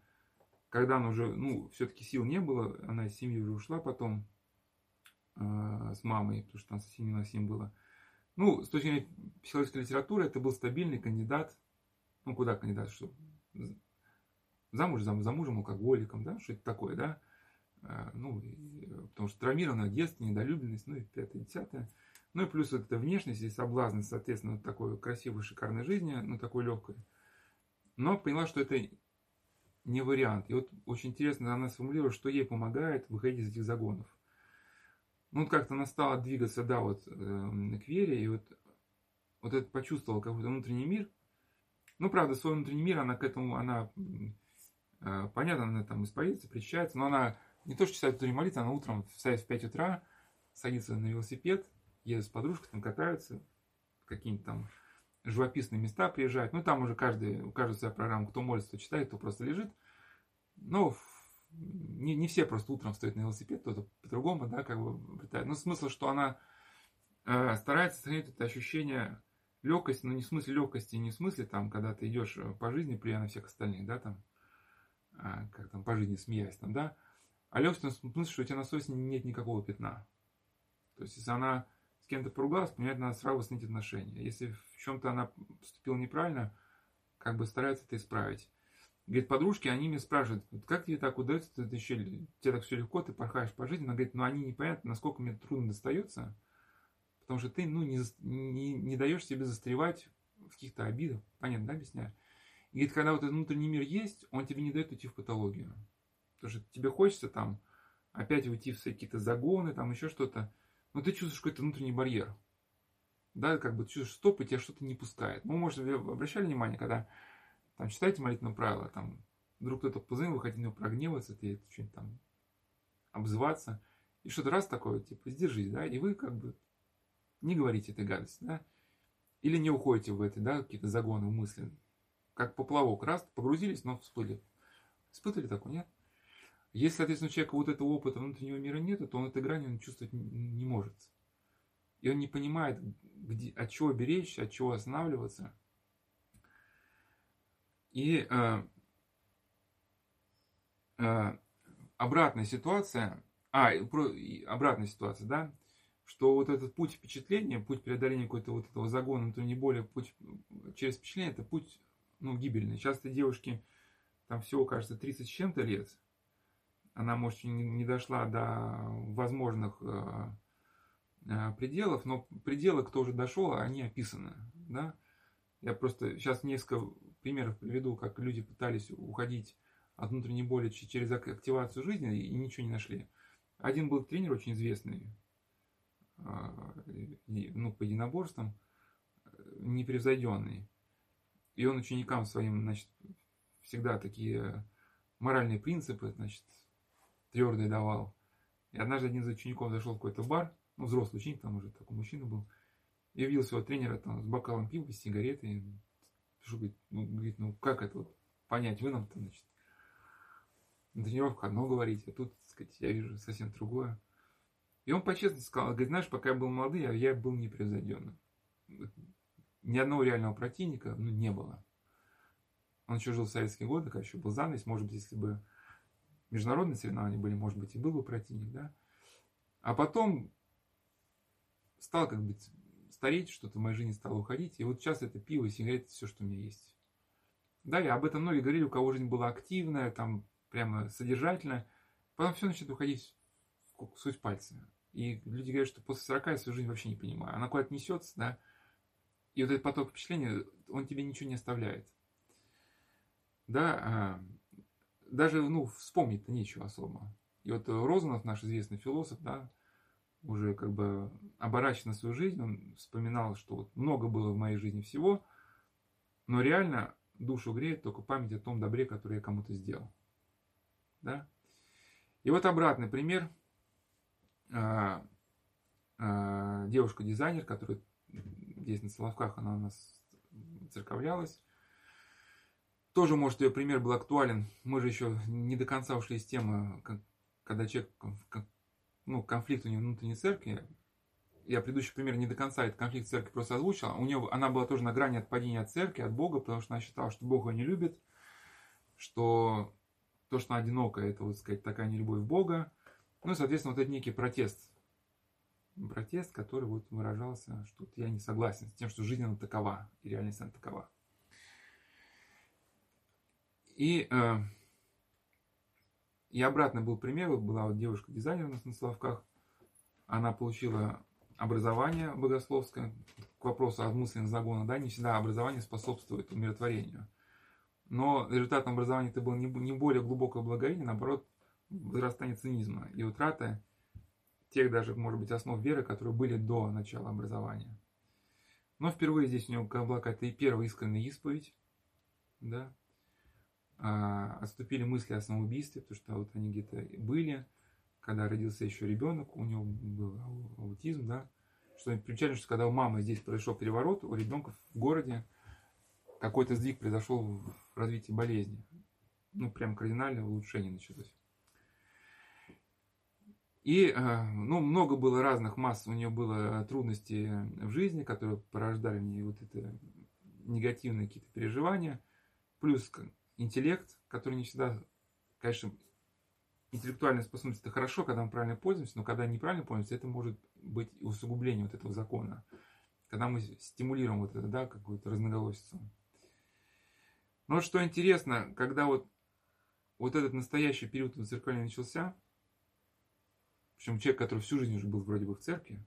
когда она уже, ну, все-таки сил не было, она из семьи уже ушла потом э, с мамой, потому что там совсем не на всем было. Ну, с точки зрения психологической литературы, это был стабильный кандидат, ну, куда кандидат, что замуж, замуж, замужем, алкоголиком, да, что это такое, да, ну, потому что травмированное детство, недолюбленность, ну и пятое, десятое. Ну и плюс вот эта внешность и соблазн, соответственно, вот такой красивой, шикарной жизни, ну такой легкой. Но поняла, что это не вариант. И вот очень интересно, она сформулировала, что ей помогает выходить из этих загонов. Ну, вот как-то она стала двигаться, да, вот э, к вере, и вот, вот это почувствовала какой-то внутренний мир. Ну, правда, свой внутренний мир, она к этому, она, э, понятно, она там исповедуется, причащается, но она не то, что читает утреннюю молитву, она утром встает в 5 утра, садится на велосипед, едет с подружкой, там катаются, какие-нибудь там живописные места приезжают. Ну, там уже каждый, у каждого своя программа, кто молится, кто читает, кто просто лежит. Но не, не все просто утром встают на велосипед, кто-то по-другому, да, как бы пытается. Но смысл, что она э, старается сохранить это ощущение легкости, но не в смысле легкости, не в смысле там, когда ты идешь по жизни, плюя на всех остальных, да, там, э, как там, по жизни смеясь, там, да, а легкость в том что у тебя на совести нет никакого пятна. То есть, если она с кем-то поругалась, понимает, надо сразу снять отношения. Если в чем-то она поступила неправильно, как бы старается это исправить. Говорит, подружки, они меня спрашивают, как тебе так удается, ты, ты еще, тебе так все легко, ты порхаешь по жизни. Она говорит, ну они непонятно, насколько мне трудно достается, потому что ты ну, не, не, не даешь себе застревать в каких-то обидах, понятно, да, объясняю? И говорит, когда вот этот внутренний мир есть, он тебе не дает уйти в патологию. Потому что тебе хочется там опять уйти в какие-то загоны, там еще что-то, но ты чувствуешь какой-то внутренний барьер. Да, как бы чувствуешь стоп, и тебя что-то не пускает. Ну, может, вы обращали внимание, когда там читаете молитвенное правило, там вдруг кто-то позвонил, вы хотите на него прогневаться, ты что-нибудь там обзываться, и что-то раз такое, типа, сдержись, да, и вы как бы не говорите этой гадости, да, или не уходите в эти, да, какие-то загоны мысли, как поплавок, раз, погрузились, но всплыли. Испытывали такое, нет? Если, соответственно, у человека вот этого опыта внутреннего мира нет, то он этой грани он чувствовать не может. И он не понимает, где, от чего беречь, от чего останавливаться. И э, э, обратная ситуация, а, про, обратная ситуация, да, что вот этот путь впечатления, путь преодоления какой-то вот этого загона, то не более путь через впечатление, это путь, ну, гибельный. Часто девушки, там всего, кажется, 30 с чем-то лет, она, может, не, дошла до возможных э, э, пределов, но пределы, кто уже дошел, они описаны, да. Я просто сейчас несколько примеров приведу, как люди пытались уходить от внутренней боли через активацию жизни и ничего не нашли. Один был тренер очень известный, а, ну, по единоборствам, непревзойденный. И он ученикам своим, значит, всегда такие моральные принципы, значит, твердые давал. И однажды один из учеников зашел в какой-то бар, ну, взрослый ученик, там уже такой мужчина был, и увидел своего тренера там с бокалом пива, с сигаретой. Что говорит, ну, говорит, ну как это вот понять, вы нам-то, значит, на тренировках одно говорите, а тут, так сказать, я вижу совсем другое. И он по-честно сказал, говорит, знаешь, пока я был молодым, я, я был непревзойденным. Ни одного реального противника ну, не было. Он еще жил в советские годы, когда еще был занавес. Может быть, если бы международные соревнования были, может быть, и был бы противник, да. А потом стал как бы стареть, что-то в моей жизни стало уходить. И вот сейчас это пиво, сигареты, все, что у меня есть. Да, и об этом многие говорили, у кого жизнь была активная, там прямо содержательно, потом все начинает уходить в суть пальца. И люди говорят, что после 40 я свою жизнь вообще не понимаю. Она куда-то несется, да, и вот этот поток впечатлений, он тебе ничего не оставляет. Да, а, даже, ну, вспомнить-то нечего особо. И вот Розанов, наш известный философ, да, уже как бы оборачивая свою жизнь, он вспоминал, что вот много было в моей жизни всего, но реально душу греет только память о том добре, которое я кому-то сделал. Да? И вот обратный пример. А, а, девушка-дизайнер, которая здесь на Соловках, она у нас церковлялась. Тоже, может, ее пример был актуален. Мы же еще не до конца ушли из темы, когда человек, ну, конфликт у него внутренней церкви. Я предыдущий пример не до конца этот конфликт церкви просто озвучил. У нее, она была тоже на грани отпадения от церкви, от Бога, потому что она считала, что Бог ее не любит, что то, что она одинокая, это, вот сказать, такая нелюбовь Бога. Ну и, соответственно, вот это некий протест. Протест, который вот выражался, что вот я не согласен с тем, что жизнь она такова, и реальность она такова. И, э, и обратно был пример, вот была вот девушка-дизайнер у нас на Соловках, она получила образование богословское, к вопросу о мысленном загона, да, не всегда образование способствует умиротворению. Но результатом образования это было не более глубокое благовение, наоборот, возрастание цинизма и утрата тех даже, может быть, основ веры, которые были до начала образования. Но впервые здесь у него была какая-то и первая искренняя исповедь, да, а, отступили мысли о самоубийстве, потому что вот они где-то были, когда родился еще ребенок, у него был аутизм, да, что примечательно, что когда у мамы здесь произошел переворот, у ребенка в городе какой-то сдвиг произошел в развитии болезни. Ну, прям кардинальное улучшение началось. И, э, ну, много было разных масс, у нее было трудностей в жизни, которые порождали в ней вот это негативные какие-то переживания, плюс интеллект, который не всегда, конечно, интеллектуальная способность это хорошо, когда мы правильно пользуемся, но когда неправильно пользуемся, это может быть усугубление вот этого закона. Когда мы стимулируем вот это, да, какую-то разноголосицу. Но что интересно, когда вот, вот этот настоящий период церкви начался, причем человек, который всю жизнь уже был вроде бы в церкви,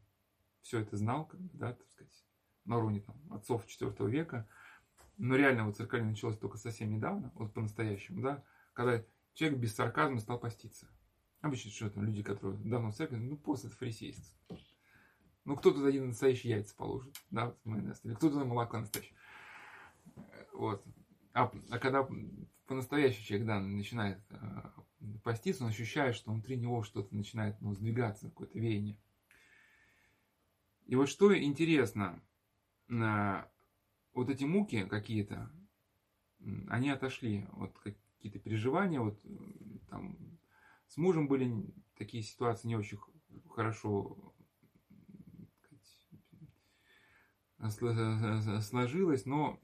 все это знал, да, так сказать, на уровне там, отцов IV века. Но реально вот церковь началось только совсем недавно, вот по-настоящему, да, когда человек без сарказма стал поститься. Обычно что там люди, которые давно в церкви, ну пост это фарисейство. Ну кто тут один настоящие яйца положит, да, майонез, или кто туда молоко настоящее. Вот. А, а когда по-настоящему человек, да, начинает э, поститься, он ощущает, что внутри него что-то начинает ну, сдвигаться, какое-то веяние. И вот что интересно, э, вот эти муки какие-то, они отошли, вот какие-то переживания, вот там с мужем были такие ситуации не очень хорошо сложилось, но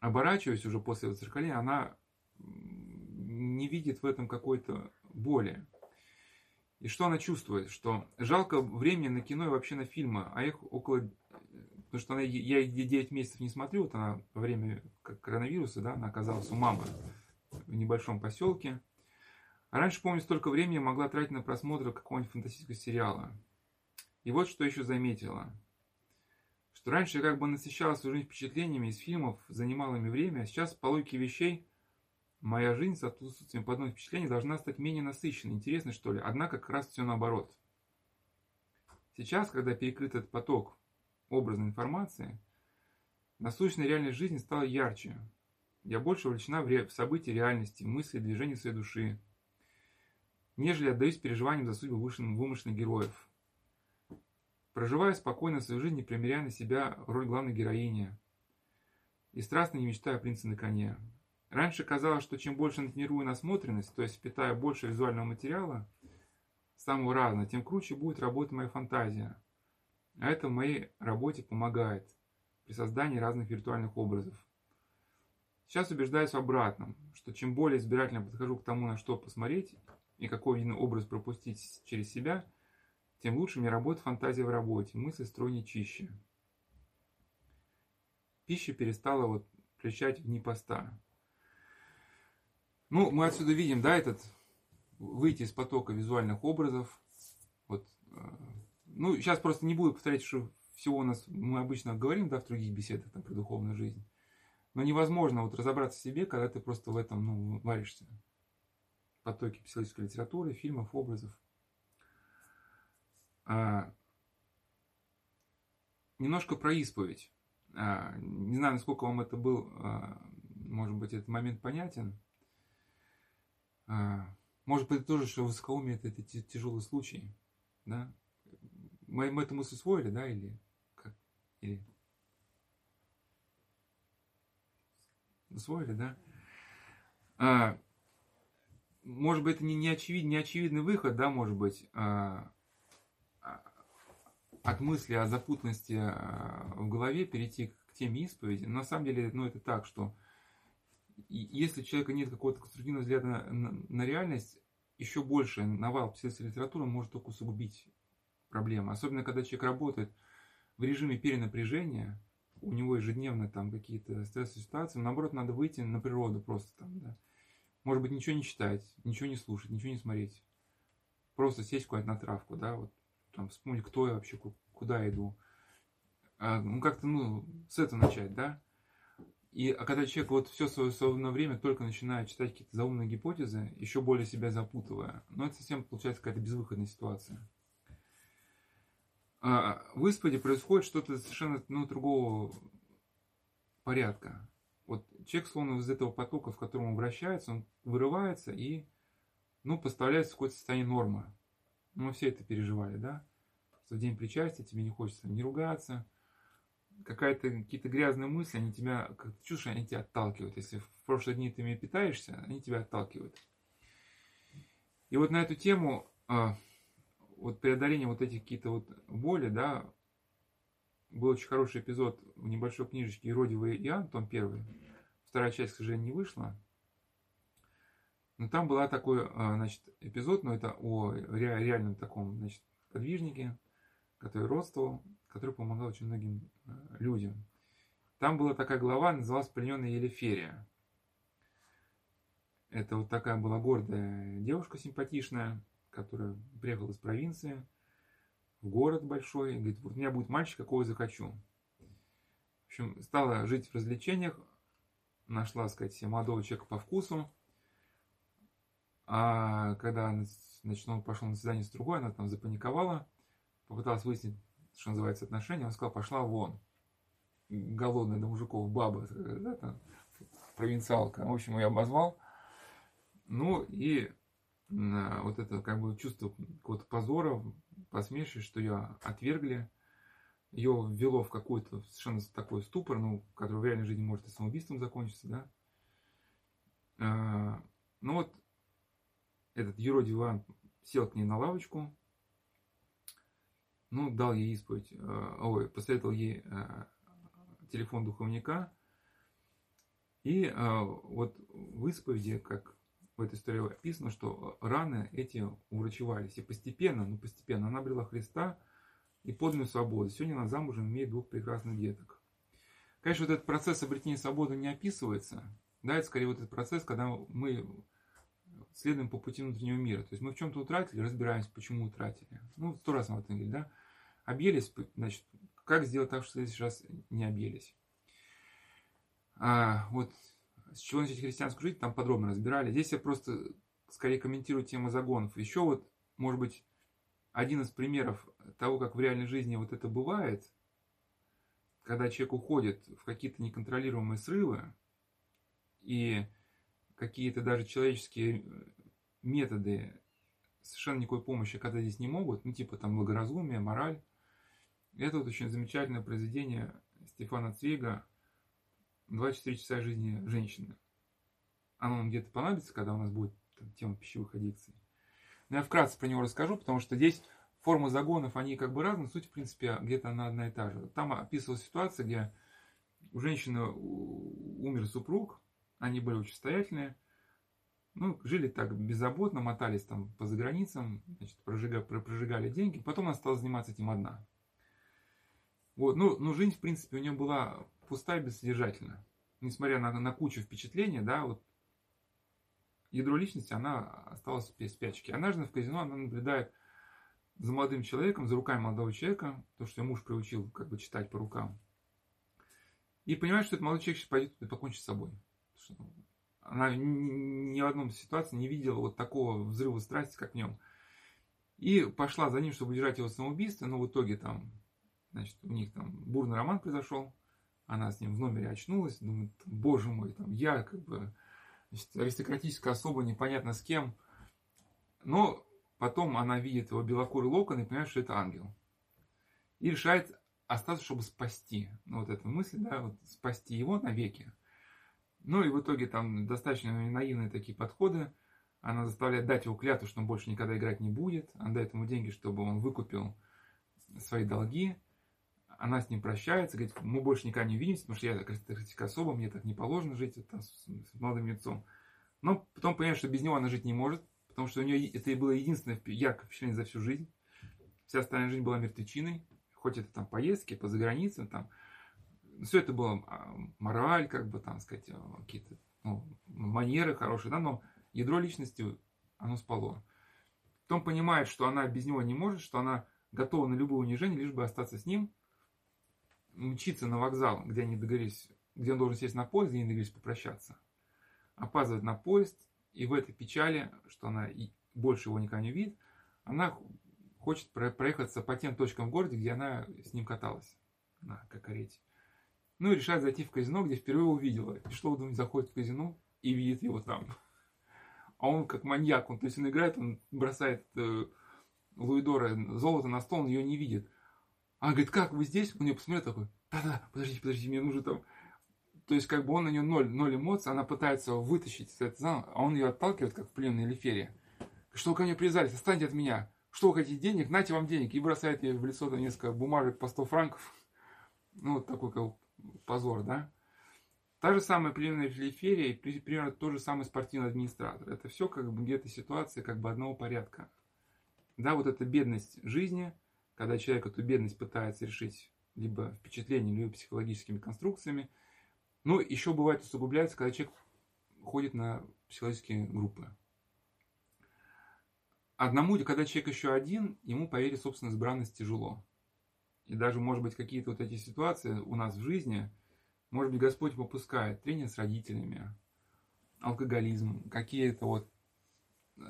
оборачиваясь уже после воцеркаления, она не видит в этом какой-то боли. И что она чувствует? Что жалко времени на кино и вообще на фильмы, а их около... Потому что она, я их 9 месяцев не смотрю, вот она во время коронавируса, да, она оказалась у мамы в небольшом поселке. Раньше, помню, столько времени могла тратить на просмотр какого-нибудь фантастического сериала. И вот что еще заметила. Что раньше я как бы насыщала свою жизнь впечатлениями из фильмов, занимала ими время, а сейчас по логике вещей моя жизнь с отсутствием подобных впечатлений должна стать менее насыщенной, интересной, что ли. Однако как раз все наоборот. Сейчас, когда перекрыт этот поток образной информации, насущная реальность жизни стала ярче. Я больше увлечена в события реальности, мысли, движения своей души, нежели отдаюсь переживаниям за судьбу вымышленных героев. Проживая спокойно свою жизнь, не примеряя на себя роль главной героини. И страстно не мечтая о принце на коне. Раньше казалось, что чем больше натренирую насмотренность, то есть питая больше визуального материала, самого разного, тем круче будет работать моя фантазия. А это в моей работе помогает при создании разных виртуальных образов. Сейчас убеждаюсь в обратном, что чем более избирательно подхожу к тому, на что посмотреть, и какой видный образ пропустить через себя, тем лучше мне работает фантазия в работе, мысли стройнее чище. Пища перестала вот включать в дни поста. Ну, мы отсюда видим, да, этот выйти из потока визуальных образов. Вот, э, ну, сейчас просто не буду повторять, что всего у нас мы обычно говорим, да, в других беседах там, про духовную жизнь. Но невозможно вот разобраться в себе, когда ты просто в этом, ну, варишься потоки психологической литературы, фильмов, образов. А, немножко про исповедь. А, не знаю, насколько вам это был, а, может быть, этот момент понятен. А, может быть, тоже, что высокоумие это, это тяжелый случай. Да? Мы, мы мысль усвоили, да, или как? Или... Усвоили, да? А, может быть, это не, не, очевид, не очевидный выход, да, может быть, а, а, от мысли о запутанности а, в голове перейти к теме исповеди. Но на самом деле, ну, это так, что если у человека нет какого-то конструктивного взгляда на, на, на реальность, еще больше навал психологической литературы может только усугубить проблемы. Особенно, когда человек работает в режиме перенапряжения, у него ежедневно там какие-то стрессовые ситуации, наоборот, надо выйти на природу просто там, да, может быть, ничего не читать, ничего не слушать, ничего не смотреть. Просто сесть куда-то на травку, да, вот там вспомнить, кто я вообще, куда я иду. А, ну, как-то, ну, с этого начать, да. И а когда человек вот все свое свободное время только начинает читать какие-то заумные гипотезы, еще более себя запутывая, ну, это совсем получается какая-то безвыходная ситуация. А в исповеди происходит что-то совершенно ну, другого порядка вот человек, словно из этого потока, в котором он вращается, он вырывается и, ну, поставляется в какое-то состояние нормы. Ну, мы все это переживали, да? в день причастия тебе не хочется не ругаться, какая-то, какие-то грязные мысли, они тебя, как ты чувствуешь, они тебя отталкивают. Если в прошлые дни ты ими питаешься, они тебя отталкивают. И вот на эту тему, а, вот преодоление вот этих какие-то вот боли, да, был очень хороший эпизод в небольшой книжечке «Иродивый Иоанн», том первый. Вторая часть, к сожалению, не вышла. Но там была такой, а, значит, эпизод, но это о реальном таком, значит, подвижнике, который родствовал, который помогал очень многим а, людям. Там была такая глава, называлась «Плененная Елеферия». Это вот такая была гордая девушка симпатичная, которая приехала из провинции – в город большой, говорит, вот у меня будет мальчик, какого захочу. общем, стала жить в развлечениях, нашла, сказать, себе молодого человека по вкусу. А когда значит, он пошел на свидание с другой, она там запаниковала, попыталась выяснить, что называется, отношения. Он сказал, пошла вон. Голодная до мужиков баба, да, там, провинциалка. В общем, я обозвал. Ну и вот это как бы чувство какого-то позора, посмешища, что ее отвергли, ее ввело в какой-то совершенно такой ступор, ну, который в реальной жизни может и самоубийством закончиться, да. А, ну вот этот юродивый Иван сел к ней на лавочку, ну, дал ей исповедь, а, ой, посоветовал ей а, телефон духовника, и вот в исповеди, как в этой истории описано, что раны эти уврачевались. И постепенно, ну постепенно она обрела Христа и подлинную свободу. Сегодня она замужем имеет двух прекрасных деток. Конечно, вот этот процесс обретения свободы не описывается. Да, это скорее вот этот процесс, когда мы следуем по пути внутреннего мира. То есть мы в чем-то утратили, разбираемся, почему утратили. Ну, сто раз мы об говорили, да? Объелись, значит, как сделать так, что раз не объелись? А, вот с чего начать христианскую жизнь, там подробно разбирали. Здесь я просто скорее комментирую тему загонов. Еще вот, может быть, один из примеров того, как в реальной жизни вот это бывает, когда человек уходит в какие-то неконтролируемые срывы, и какие-то даже человеческие методы совершенно никакой помощи когда здесь не могут, ну типа там благоразумие, мораль. Это вот очень замечательное произведение Стефана Цвейга 24 часа жизни женщины. Оно нам где-то понадобится, когда у нас будет там, тема пищевых аддикций. Но я вкратце про него расскажу, потому что здесь формы загонов, они как бы разные, суть, в принципе, где-то она одна и та же. Там описывалась ситуация, где у женщины умер супруг, они были очень состоятельные, ну, жили так беззаботно, мотались там по заграницам, значит, прожигали, прожигали деньги, потом она стала заниматься этим одна. Вот, ну, ну, жизнь, в принципе, у нее была пустая, бессодержательная. Несмотря на, на кучу впечатлений, да, вот ядро личности, она осталась в спячке. Однажды в казино она наблюдает за молодым человеком, за руками молодого человека, то, что ее муж приучил как бы читать по рукам. И понимает, что этот молодой человек сейчас пойдет и покончит с собой. Она ни в одном ситуации не видела вот такого взрыва страсти, как в нем. И пошла за ним, чтобы удержать его самоубийство, но в итоге там, значит, у них там бурный роман произошел. Она с ним в номере очнулась, думает, боже мой, там я как бы значит, аристократическая особа, непонятно с кем. Но потом она видит его белокурый локон и понимает, что это ангел. И решает остаться, чтобы спасти. Ну, вот эта мысль, да, вот спасти его навеки. Ну и в итоге там достаточно наивные такие подходы. Она заставляет дать его клятву, что он больше никогда играть не будет. Она дает ему деньги, чтобы он выкупил свои долги она с ним прощается, говорит, мы больше никогда не увидимся, потому что я характеристика особо, мне так не положено жить там, с, с молодым лицом. Но потом понимает, что без него она жить не может, потому что у нее это и было единственное яркое впечатление за всю жизнь. Вся остальная жизнь была мертвечиной, хоть это там поездки по заграницам, там, все это было а, мораль, как бы там сказать, а, какие-то ну, манеры хорошие, да, но ядро личности, оно спало. Потом понимает, что она без него не может, что она готова на любое унижение, лишь бы остаться с ним – мчится на вокзал, где они договорились, где он должен сесть на поезд, где они договорились попрощаться. Опаздывает на поезд, и в этой печали, что она больше его никогда не видит, она хочет проехаться по тем точкам в городе, где она с ним каталась на карете. Ну и решает зайти в казино, где впервые увидела. И что вы думаете, заходит в казино и видит его там. А он как маньяк, он, то есть он играет, он бросает э, Луидора золото на стол, он ее не видит. Она говорит, как вы здесь? Он ее посмотрел такой, да-да, подождите, подождите, мне нужно там... То есть, как бы он на нее ноль, ноль эмоций, она пытается вытащить из этого зала, а он ее отталкивает, как в пленной Элифере. Что вы ко мне привязались? Отстаньте от меня. Что вы хотите денег? Нате вам денег. И бросает ей в лицо там несколько бумажек по 100 франков. Ну, вот такой как позор, да? Та же самая пленная Элиферия и примерно тот же самый спортивный администратор. Это все как бы где-то ситуация как бы одного порядка. Да, вот эта бедность жизни – когда человек эту бедность пытается решить либо впечатлением, либо психологическими конструкциями. Ну, еще бывает усугубляется, когда человек ходит на психологические группы. Одному, когда человек еще один, ему поверить в собственную избранность тяжело. И даже, может быть, какие-то вот эти ситуации у нас в жизни, Может быть, Господь попускает трение с родителями, алкоголизм, какие-то вот,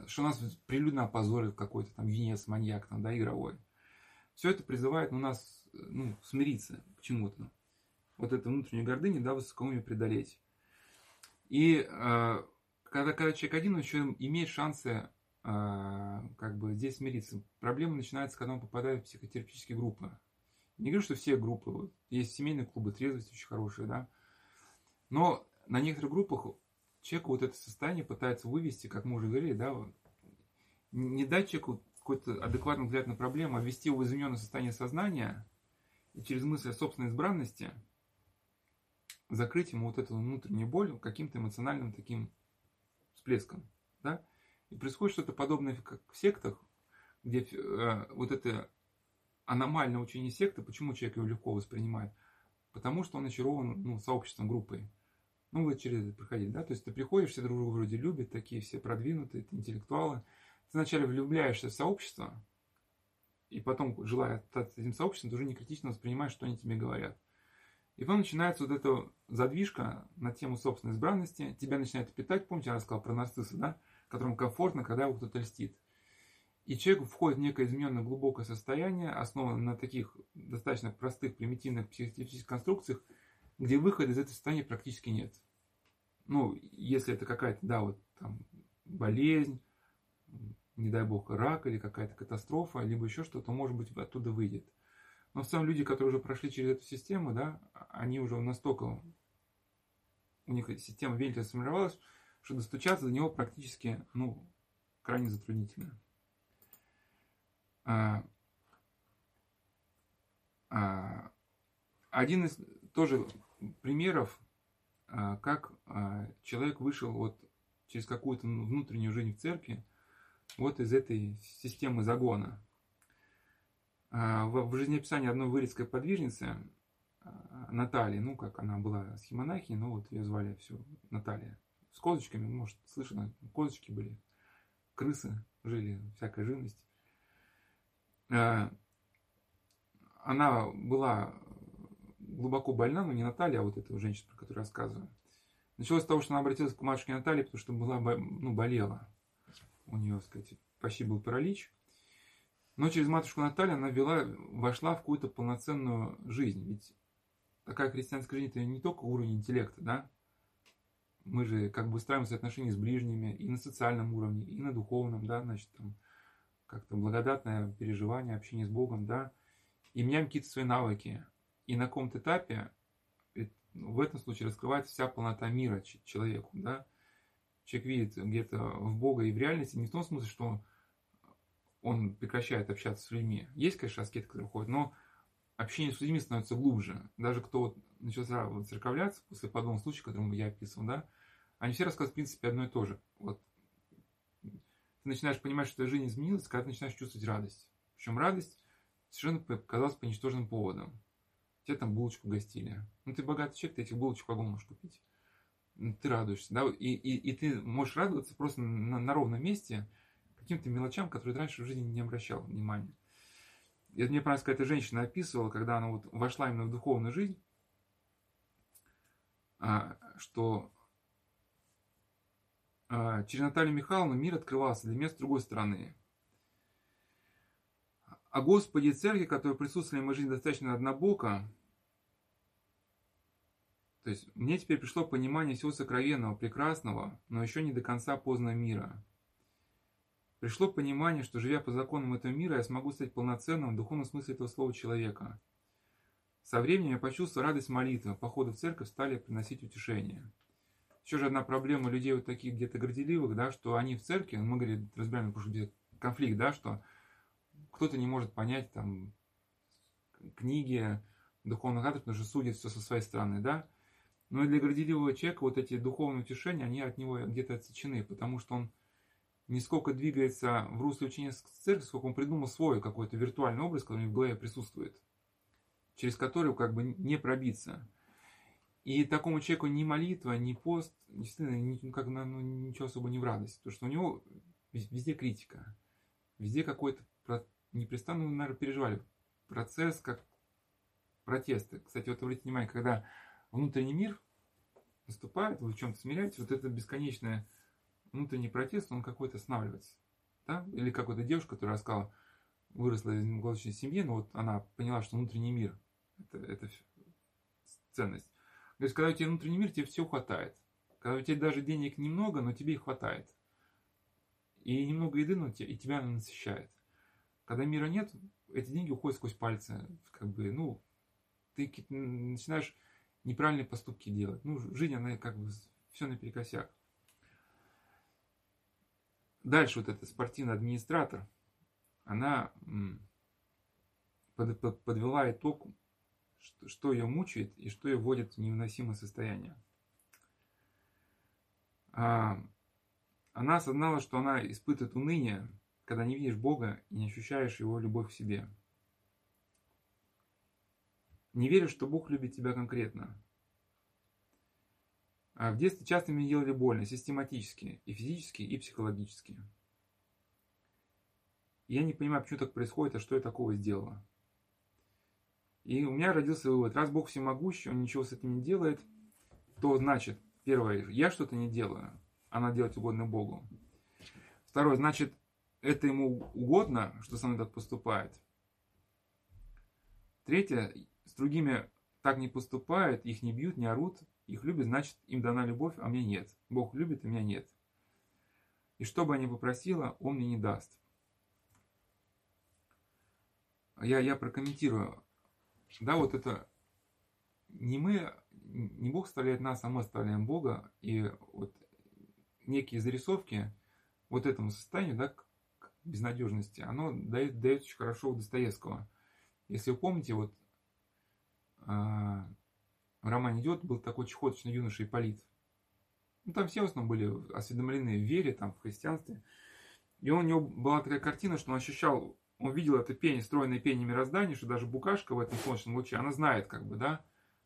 что нас прилюдно опозорит какой-то там венец, маньяк, там, да, игровой. Все это призывает ну, нас ну, смириться к чему-то. Вот эту внутреннюю гордыню, да, высокоумие преодолеть. И э, когда, когда человек один, он еще имеет шансы э, как бы здесь смириться. Проблема начинается, когда он попадает в психотерапевтические группы. Не говорю, что все группы. Вот, есть семейные клубы, трезвость очень хорошие, да. Но на некоторых группах человеку вот это состояние пытается вывести, как мы уже говорили, да, не дать человеку какой-то адекватный взгляд на проблему, а ввести его в измененное состояние сознания и через мысль о собственной избранности закрыть ему вот эту внутреннюю боль каким-то эмоциональным таким всплеском. Да? И происходит что-то подобное, как в сектах, где э, вот это аномальное учение секты, почему человек его легко воспринимает? Потому что он очарован ну, сообществом, группой. Ну, вы через это проходили, да? То есть ты приходишь, все друг друга вроде любят, такие все продвинутые, интеллектуалы – ты вначале влюбляешься в сообщество, и потом, желая стать этим сообществом, ты уже не критично воспринимаешь, что они тебе говорят. И потом начинается вот эта задвижка на тему собственной избранности. Тебя начинает питать, помните, я рассказал про нарцисса, да? Которому комфортно, когда его кто-то льстит. И человек входит в некое измененное глубокое состояние, основанное на таких достаточно простых, примитивных психологических конструкциях, где выхода из этого состояния практически нет. Ну, если это какая-то, да, вот там болезнь, не дай бог, рак или какая-то катастрофа, либо еще что-то, может быть, оттуда выйдет. Но в целом люди, которые уже прошли через эту систему, да, они уже настолько, у них система вентиля сформировалась, что достучаться до него практически, ну, крайне затруднительно. А, а, один из тоже примеров, а, как человек вышел вот через какую-то внутреннюю жизнь в церкви, вот из этой системы загона. А, в жизнеописании одной вырезкой подвижницы а, Натальи, ну, как она была схемонахией, но вот ее звали все Наталья. С козочками, может, слышно, козочки были, крысы жили, всякая живность. А, она была глубоко больна, но не Наталья, а вот эта женщина, про которую рассказываю. Началось с того, что она обратилась к матушке Наталье, потому что была, ну, болела у нее, так сказать, почти был паралич. Но через матушку Наталью она вела, вошла в какую-то полноценную жизнь. Ведь такая христианская жизнь это не только уровень интеллекта, да? Мы же как бы устраиваем свои отношения с ближними и на социальном уровне, и на духовном, да, значит, там, как-то благодатное переживание, общение с Богом, да, и меняем какие-то свои навыки. И на каком-то этапе в этом случае раскрывается вся полнота мира человеку, да, человек видит где-то в Бога и в реальности не в том смысле, что он прекращает общаться с людьми. Есть, конечно, аскеты, которые уходят, но общение с людьми становится глубже. Даже кто вот начался вот церковляться после подобного случая, который я описывал, да, они все рассказывают, в принципе, одно и то же. Вот ты начинаешь понимать, что твоя жизнь изменилась, когда ты начинаешь чувствовать радость. Причем радость совершенно казалась по ничтожным поводам. Тебе там булочку гостили. Ну, ты богатый человек, ты этих булочек вагон можешь купить ты радуешься, да, и, и, и ты можешь радоваться просто на, на ровном месте каким-то мелочам, которые ты раньше в жизни не обращал внимания. И мне понравилось, какая-то женщина описывала, когда она вот вошла именно в духовную жизнь, а, что а, через Наталью Михайловну мир открывался для мест с другой стороны. А Господи Церкви, которые присутствовали в моей жизни достаточно однобоко, то есть мне теперь пришло понимание всего сокровенного, прекрасного, но еще не до конца поздного мира. Пришло понимание, что живя по законам этого мира, я смогу стать полноценным в духовном смысле этого слова человека. Со временем я почувствовал радость молитвы, походы в церковь стали приносить утешение. Еще же одна проблема людей вот таких где-то горделивых, да, что они в церкви, мы говорили, разбираем, потому что конфликт, да, что кто-то не может понять там книги духовных авторов, потому что судит все со своей стороны, да, но для горделивого человека вот эти духовные утешения, они от него где-то отсечены, потому что он не сколько двигается в русле учения церкви, сколько он придумал свой какой-то виртуальный образ, который в голове присутствует, через который как бы не пробиться. И такому человеку ни молитва, ни пост, действительно, ни, как, ну, ничего особо не в радость. Потому что у него везде критика, везде какой-то непрестанно, наверное, переживали процесс, как протесты. Кстати, вот обратите внимание, когда внутренний мир наступает, вы в чем-то смиряетесь, вот это бесконечное внутренний протест, он какой-то останавливается. Да? Или какая-то девушка, которая рассказала, выросла из благополучной семьи, но вот она поняла, что внутренний мир это, это ценность. То есть, когда у тебя внутренний мир, тебе все хватает. Когда у тебя даже денег немного, но тебе их хватает. И немного еды, но и тебя она насыщает. Когда мира нет, эти деньги уходят сквозь пальцы. Как бы, ну, ты начинаешь неправильные поступки делать. Ну, жизнь, она как бы все наперекосяк. Дальше вот эта спортивный администратор, она подвела итог, что ее мучает и что ее вводит в невыносимое состояние. А, она осознала, что она испытывает уныние, когда не видишь Бога и не ощущаешь Его любовь к себе. Не веришь, что Бог любит тебя конкретно. А в детстве часто мне делали больно, систематически, и физически, и психологически. Я не понимаю, почему так происходит, а что я такого сделала. И у меня родился вывод, раз Бог всемогущий, Он ничего с этим не делает, то значит, первое, я что-то не делаю, а надо делать угодно Богу. Второе, значит, это ему угодно, что со мной так поступает. Третье, с другими так не поступают, их не бьют, не орут, их любят, значит, им дана любовь, а мне нет. Бог любит, а меня нет. И что бы я ни попросила, Он мне не даст. Я, я прокомментирую. Да, вот это не мы, не Бог оставляет нас, а мы оставляем Бога. И вот некие зарисовки вот этому состоянию, да, безнадежности, оно дает, дает очень хорошо у Достоевского. Если вы помните, вот в романе «Идет» был такой чехоточный юноша Ипполит. Ну, там все в основном были осведомлены в вере, там, в христианстве. И у него была такая картина, что он ощущал, он видел это пение, стройное пение мироздания, что даже букашка в этом солнечном луче, она знает, как бы, да,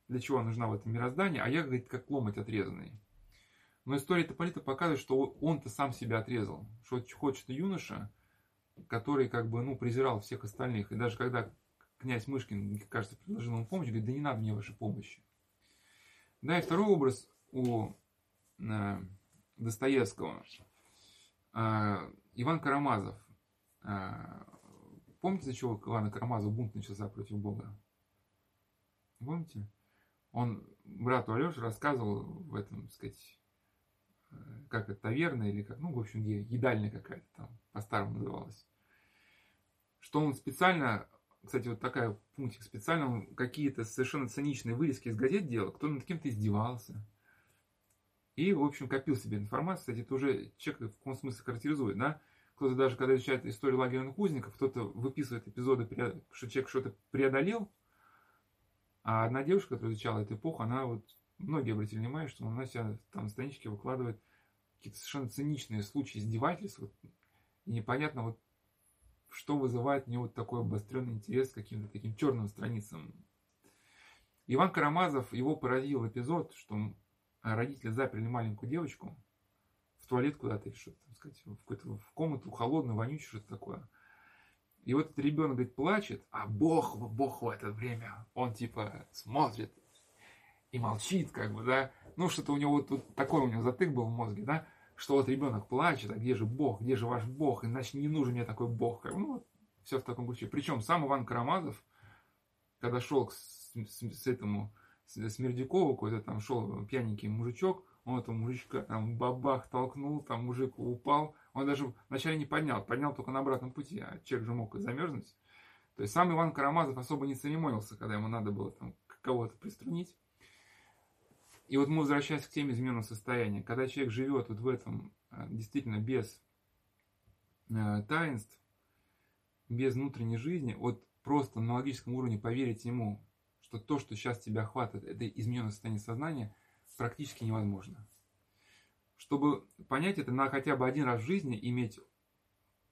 для чего нужна в этом мироздании, а я, говорит, как ломать отрезанный. Но история Ипполита показывает, что он-то сам себя отрезал. Что чехоточный юноша, который как бы, ну, презирал всех остальных. И даже когда князь Мышкин, кажется, предложил ему помощь, говорит, да не надо мне вашей помощи. Да, и второй образ у э, Достоевского. Э, Иван Карамазов. Э, помните, за чего Ивана Карамазова бунт начался против Бога? Помните? Он брату Алёше рассказывал в этом, так сказать, э, как это, таверна или как, ну, в общем, едальня какая-то там, по-старому называлась. Что он специально кстати, вот такая пунктик специально, какие-то совершенно циничные вырезки из газет делал, кто над кем-то издевался. И, в общем, копил себе информацию. Кстати, это уже человек в каком смысле характеризует, да? Кто-то даже, когда изучает историю лагерных узников, кто-то выписывает эпизоды, что человек что-то преодолел, а одна девушка, которая изучала эту эпоху, она вот, многие обратили внимание, что она себя там на страничке выкладывает какие-то совершенно циничные случаи издевательств, вот, и непонятно, вот что вызывает у него вот такой обостренный интерес к каким-то таким черным страницам. Иван Карамазов, его поразил эпизод, что родители заперли маленькую девочку в туалет куда-то, что-то, сказать, в, какую-то, в комнату холодную, вонючую, что-то такое. И вот этот ребенок, говорит, плачет, а Бог, Бог в это время, он типа смотрит и молчит, как бы, да. Ну, что-то у него вот, вот такой у него затык был в мозге, да что вот ребенок плачет, а где же Бог, где же ваш Бог, иначе не нужен мне такой Бог. Ну, вот, все в таком ключе. Причем сам Иван Карамазов, когда шел к, с, с, с этому Смердякову, какой-то там шел пьяненький мужичок, он этого мужичка там бабах толкнул, там мужик упал, он даже вначале не поднял, поднял только на обратном пути, а человек же мог замерзнуть. То есть сам Иван Карамазов особо не церемонился, когда ему надо было там кого-то приструнить. И вот мы возвращаясь к теме измененного состояния, когда человек живет вот в этом э, действительно без э, таинств, без внутренней жизни, вот просто на логическом уровне поверить ему, что то, что сейчас тебя охватывает, это измененное состояние сознания, практически невозможно. Чтобы понять это, надо хотя бы один раз в жизни иметь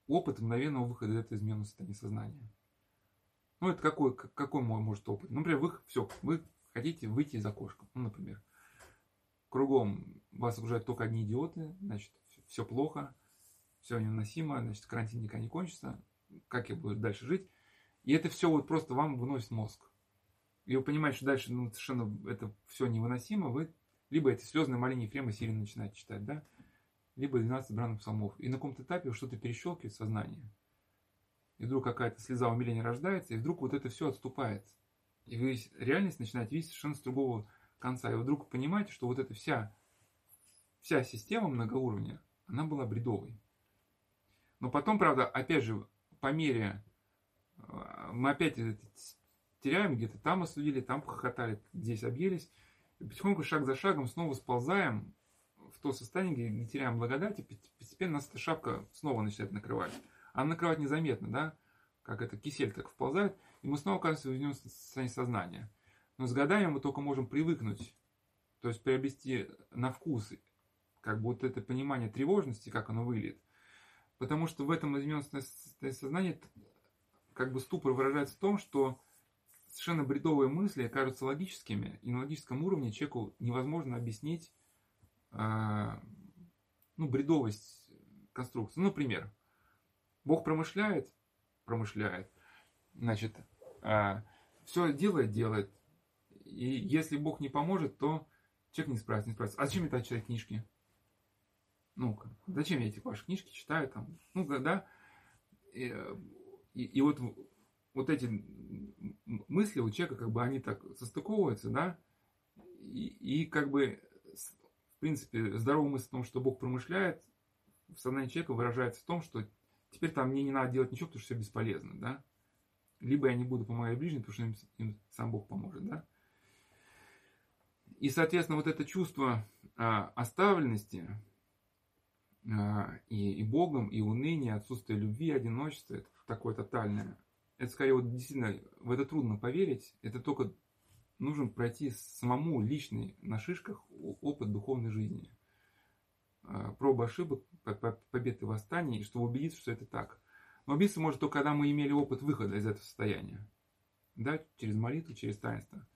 опыт мгновенного выхода из этого измененного состояния сознания. Ну, это какой, какой может опыт? Ну, например, вы, все, вы хотите выйти из окошка, ну, например кругом вас окружают только одни идиоты, значит, все плохо, все невыносимо, значит, карантин никогда не кончится, как я буду дальше жить. И это все вот просто вам выносит мозг. и вы понимаете, что дальше ну, совершенно это все невыносимо, вы либо эти слезные моления Ефрема сильно начинаете читать, да, либо 12 бранных псалмов. И на каком-то этапе что-то перещелкивает сознание. И вдруг какая-то слеза умиления рождается, и вдруг вот это все отступает. И вы реальность начинаете видеть совершенно с другого конца. И вдруг понимаете, что вот эта вся, вся система многоуровня, она была бредовой. Но потом, правда, опять же, по мере э, мы опять теряем, где-то там осудили, там похохотали, здесь объелись. И потихоньку, шаг за шагом, снова сползаем в то состояние, где теряем благодать, и постепенно нас эта шапка снова начинает накрывать. Она накрывает незаметно, да, как это кисель так вползает, и мы снова оказываемся в нем состоянии сознания. Но с годами мы только можем привыкнуть, то есть приобрести на вкус как бы вот это понимание тревожности, как оно выглядит. Потому что в этом измененном сознании как бы ступор выражается в том, что совершенно бредовые мысли кажутся логическими, и на логическом уровне человеку невозможно объяснить э, ну, бредовость конструкции. Ну, например, Бог промышляет, промышляет, значит, э, а, все делает, делает. И если Бог не поможет, то человек не справится, не справится. А зачем это читать книжки? ну зачем я эти ваши книжки читаю там? Ну, да. И, и, и вот, вот эти мысли у человека, как бы они так состыковываются, да, и, и как бы, в принципе, здоровая мысль о том, что Бог промышляет, в сознании человека выражается в том, что теперь там мне не надо делать ничего, потому что все бесполезно, да. Либо я не буду помогать ближним, потому что им, им сам Бог поможет, да. И, соответственно, вот это чувство а, оставленности, а, и, и Богом, и уныние, отсутствие любви, одиночество, это такое тотальное. Это скорее вот действительно, в это трудно поверить, это только нужно пройти самому личный на шишках опыт духовной жизни. А, Проба ошибок, побед и восстаний, чтобы убедиться, что это так. Но убедиться может только, когда мы имели опыт выхода из этого состояния. Да, через молитву, через таинство.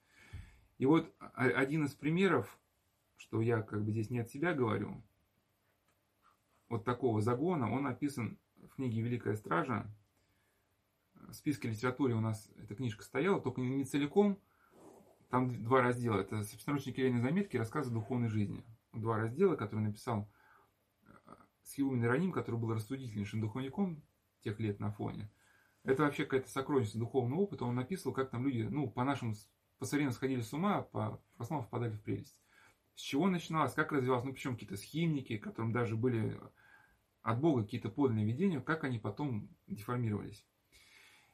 И вот один из примеров, что я как бы здесь не от себя говорю, вот такого загона, он описан в книге «Великая стража». В списке литературы у нас эта книжка стояла, только не целиком. Там два раздела. Это собственноручные кирильные заметки рассказы духовной жизни. Два раздела, которые написал э, Схиумен Ироним, который был рассудительнейшим духовником тех лет на фоне. Это вообще какая-то сокровищница духовного опыта. Он написал, как там люди, ну, по нашему, по современному сходили с ума, по, по основам впадали в прелесть. С чего начиналось, как развивалось, ну, причем какие-то схимники, которым даже были от Бога какие-то подлинные видения, как они потом деформировались.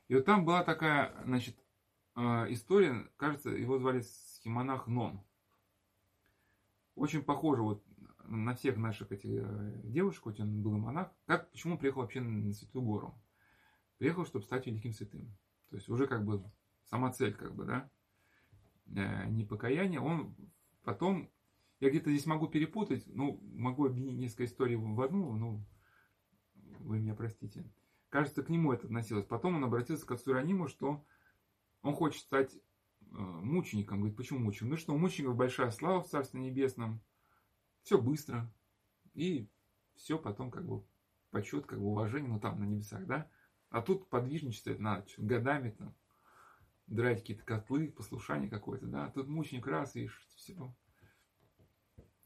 И вот там была такая, значит, э, история, кажется, его звали схемонах Нон. Очень похоже вот на всех наших этих э, девушек, хоть он был и монах. Как, почему он приехал вообще на Святую Гору? Приехал, чтобы стать великим святым. То есть уже как бы сама цель, как бы, да, э, не покаяние. Он потом, я где-то здесь могу перепутать, ну, могу объединить несколько историй в одну, ну, вы меня простите. Кажется, к нему это относилось. Потом он обратился к отцу Раниму, что он хочет стать э, мучеником. Говорит, почему мучеником? Ну что, у мучеников большая слава в Царстве Небесном. Все быстро. И все потом как бы почет, как бы уважение, ну там на небесах, да? А тут подвижничество, это надо годами там драть какие-то котлы, послушание какое-то, да? Тут мученик раз и все.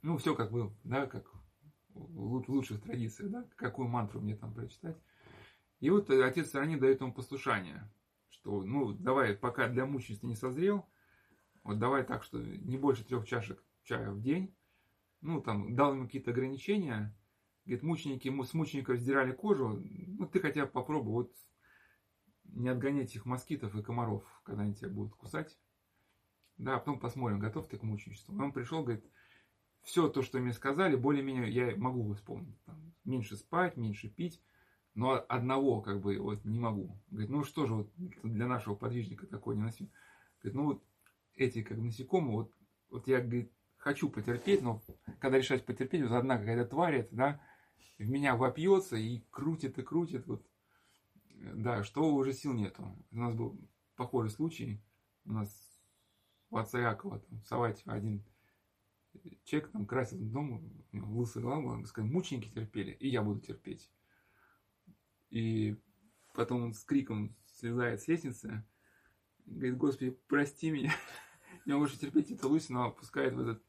Ну, все как бы, да, как в лучших традициях, да, какую мантру мне там прочитать. И вот отец Сарани дает ему послушание, что, ну, давай, пока для мученицы не созрел, вот давай так, что не больше трех чашек чая в день, ну, там, дал ему какие-то ограничения, говорит, мученики, с мучеников сдирали кожу, ну, ты хотя бы попробуй, вот, не отгонять их москитов и комаров, когда они тебя будут кусать, да, а потом посмотрим, готов ты к мученичеству. Он пришел, говорит, все то, что мне сказали, более-менее я могу восполнить. Там, меньше спать, меньше пить, но одного как бы вот не могу. Говорит, ну что же вот для нашего подвижника такое неносимо. Говорит, ну вот эти как насекомые, вот, вот я, говорит, хочу потерпеть, но когда решать потерпеть, вот одна какая-то тварь, это, да, в меня вопьется и крутит и крутит, вот, да, что уже сил нету. У нас был похожий случай, у нас у отца Якова, там, Саватьев один человек там красил дом, лысая голова, он сказал, мученики терпели, и я буду терпеть. И потом он с криком слезает с лестницы, Говорит, Господи, прости меня. Не могу терпеть это лысину, опускает в этот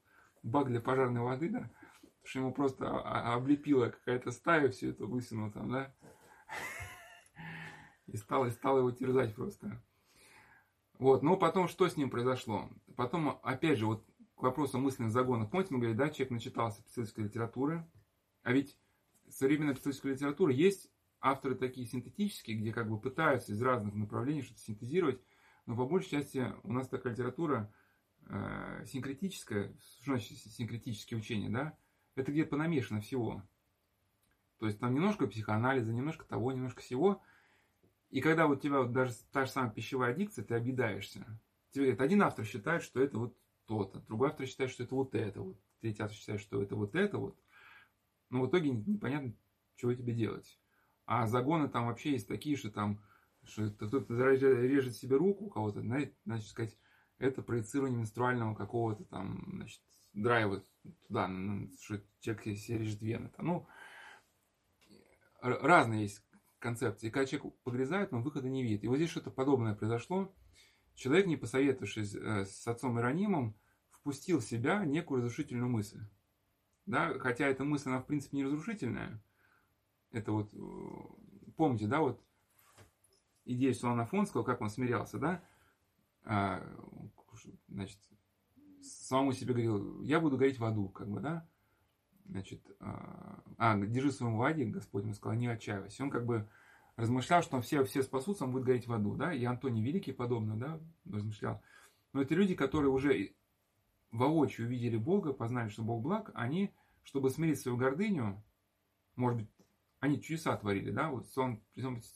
бак для пожарной воды, да, потому что ему просто облепила какая-то стая всю эту лысину там, да, и стала, и стала его терзать просто. Вот, но потом что с ним произошло? Потом, опять же, вот к вопросу мысленных загонов. Помните, мы говорили, да, человек начитался писательской литературы, а ведь современная писательская литература есть авторы такие синтетические, где как бы пытаются из разных направлений что-то синтезировать, но по большей части у нас такая литература э, синкретическая, что значит синкретические учения, да, это где-то понамешано всего. То есть там немножко психоанализа, немножко того, немножко всего. И когда вот у тебя вот даже та же самая пищевая аддикция, ты обидаешься. Тебе говорят, один автор считает, что это вот то-то, другой автор считает, что это вот это вот, третий автор считает, что это вот это вот. Но в итоге непонятно, чего тебе делать. А загоны там вообще есть такие, что там что кто-то режет себе руку у кого-то, значит сказать, это проецирование менструального какого-то там, значит, драйва туда, что человек себе режет вены. Там, ну, разные есть концепции. И когда человек погрязает, он выхода не видит. И вот здесь что-то подобное произошло. Человек, не посоветовавшись э, с отцом Иронимом, впустил в себя некую разрушительную мысль. Да? Хотя эта мысль, она в принципе не разрушительная. Это вот, э, помните, да, вот идея Суана Афонского, как он смирялся, да? А, значит, самому себе говорил, я буду гореть в аду, как бы, да? Значит, а, а держи своему воде, Господь ему сказал, не отчаивайся. Он как бы размышлял, что все, все спасутся, он будет гореть в аду, да? И Антоний Великий подобно, да, размышлял. Но это люди, которые уже воочию увидели Бога, познали, что Бог благ, они, чтобы смирить свою гордыню, может быть, они чудеса творили, да, вот Сон,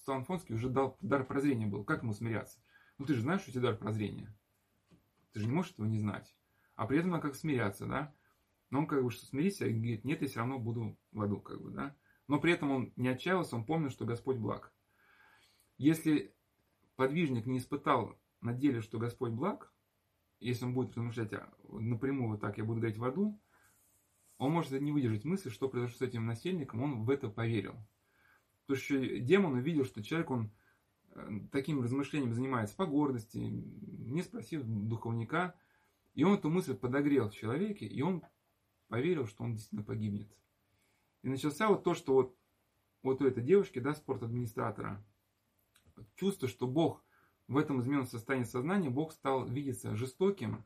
Сон Фонский уже дал дар прозрения был, как ему смиряться? Ну, ты же знаешь, что у тебя дар прозрения. Ты же не можешь этого не знать. А при этом надо как смиряться, да. Но он как бы что смириться, и говорит, нет, я все равно буду в аду, как бы, да. Но при этом он не отчаялся, он помнил, что Господь благ. Если подвижник не испытал на деле, что Господь благ, если он будет размышлять а, напрямую вот так, я буду говорить в аду, он может не выдержать мысли, что произошло с этим насельником, он в это поверил. Потому что демон увидел, что человек, он э, таким размышлением занимается по гордости, не спросив духовника, и он эту мысль подогрел в человеке, и он поверил, что он действительно погибнет. И начался вот то, что вот, вот у этой девушки, да, спорт-администратора, чувство, что Бог в этом измененном состоянии сознания, Бог стал видеться жестоким,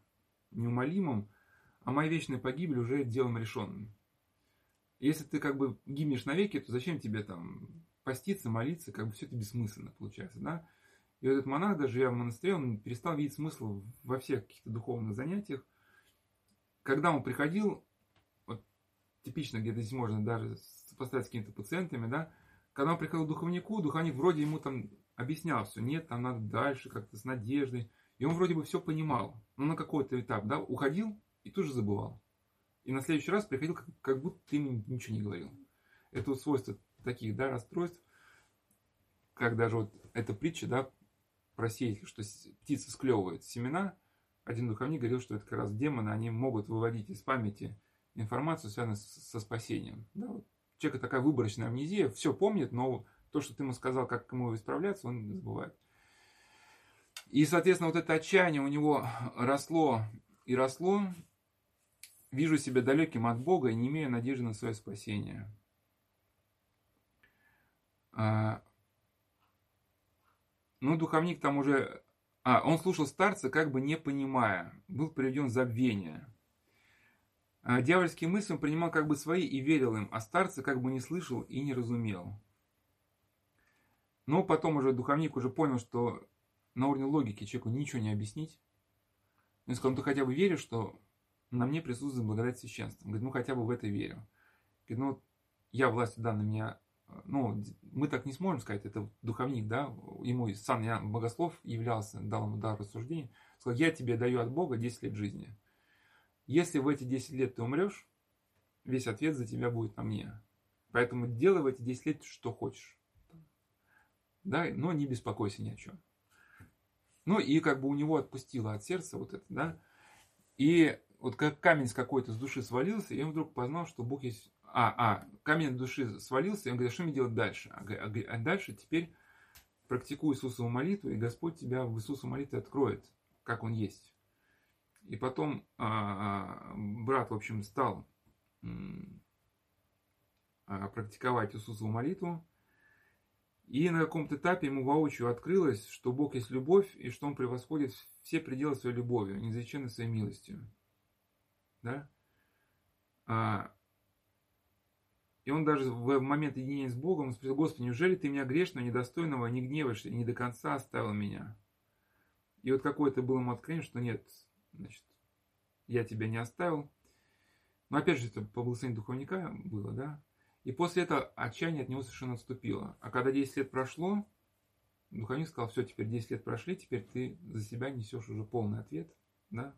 неумолимым, а моя вечная погибель уже делом решенным. Если ты как бы гибнешь навеки, то зачем тебе там поститься, молиться, как бы все это бессмысленно получается, да? И вот этот монах, даже живя в монастыре, он перестал видеть смысл во всех каких-то духовных занятиях. Когда он приходил, типично где-то здесь можно даже сопоставить с какими-то пациентами, да, когда он приходил к духовнику, духовник вроде ему там объяснял все, нет, там надо дальше как-то с надеждой. И он вроде бы все понимал, но на какой-то этап, да, уходил и тут же забывал. И на следующий раз приходил, как, как будто ты ему ничего не говорил. Это вот свойство таких, да, расстройств, как даже вот эта притча, да, про сеятель, что птица склевывает семена. Один духовник говорил, что это как раз демоны, они могут выводить из памяти информацию, связанную со спасением. Да, вот. Человека такая выборочная амнезия, все помнит, но то, что ты ему сказал, как ему исправляться, он забывает. И, соответственно, вот это отчаяние у него росло и росло. Вижу себя далеким от Бога и не имею надежды на свое спасение. А, ну, духовник там уже... А, он слушал старца, как бы не понимая. Был приведен в забвение. А дьявольские мысли он принимал как бы свои и верил им, а старца как бы не слышал и не разумел. Но потом уже духовник уже понял, что на уровне логики человеку ничего не объяснить. Он сказал, ну ты хотя бы веришь, что на мне присутствует благодать священства. Он говорит, ну хотя бы в это верю. Говорит, ну я властью данной меня, ну мы так не сможем сказать, это духовник, да, ему сан я богослов являлся, дал ему дар рассуждения. Сказал, я тебе даю от Бога 10 лет жизни. Если в эти 10 лет ты умрешь, весь ответ за тебя будет на мне. Поэтому делай в эти 10 лет, что хочешь да, но не беспокойся ни о чем. Ну и как бы у него отпустило от сердца вот это, да, и вот как камень с какой-то с души свалился, и он вдруг познал, что Бог есть... А, а, камень с души свалился, и он говорит, а что мне делать дальше? А, а, а дальше теперь практикуй Иисусову молитву, и Господь тебя в Иисусу молитве откроет, как Он есть. И потом а, брат, в общем, стал а, практиковать Иисусову молитву, и на каком-то этапе ему воочию открылось, что Бог есть любовь, и что Он превосходит все пределы своей любовью, неизреченной своей милостью. Да? А, и он даже в момент единения с Богом спросил, Господи, неужели ты меня грешного, недостойного не гневаешь и не до конца оставил меня? И вот какое-то было ему откровение, что нет, значит, я тебя не оставил. Но опять же, это по благословению духовника было, да? И после этого отчаяние от него совершенно отступило. А когда 10 лет прошло, духовник сказал, все, теперь 10 лет прошли, теперь ты за себя несешь уже полный ответ, да?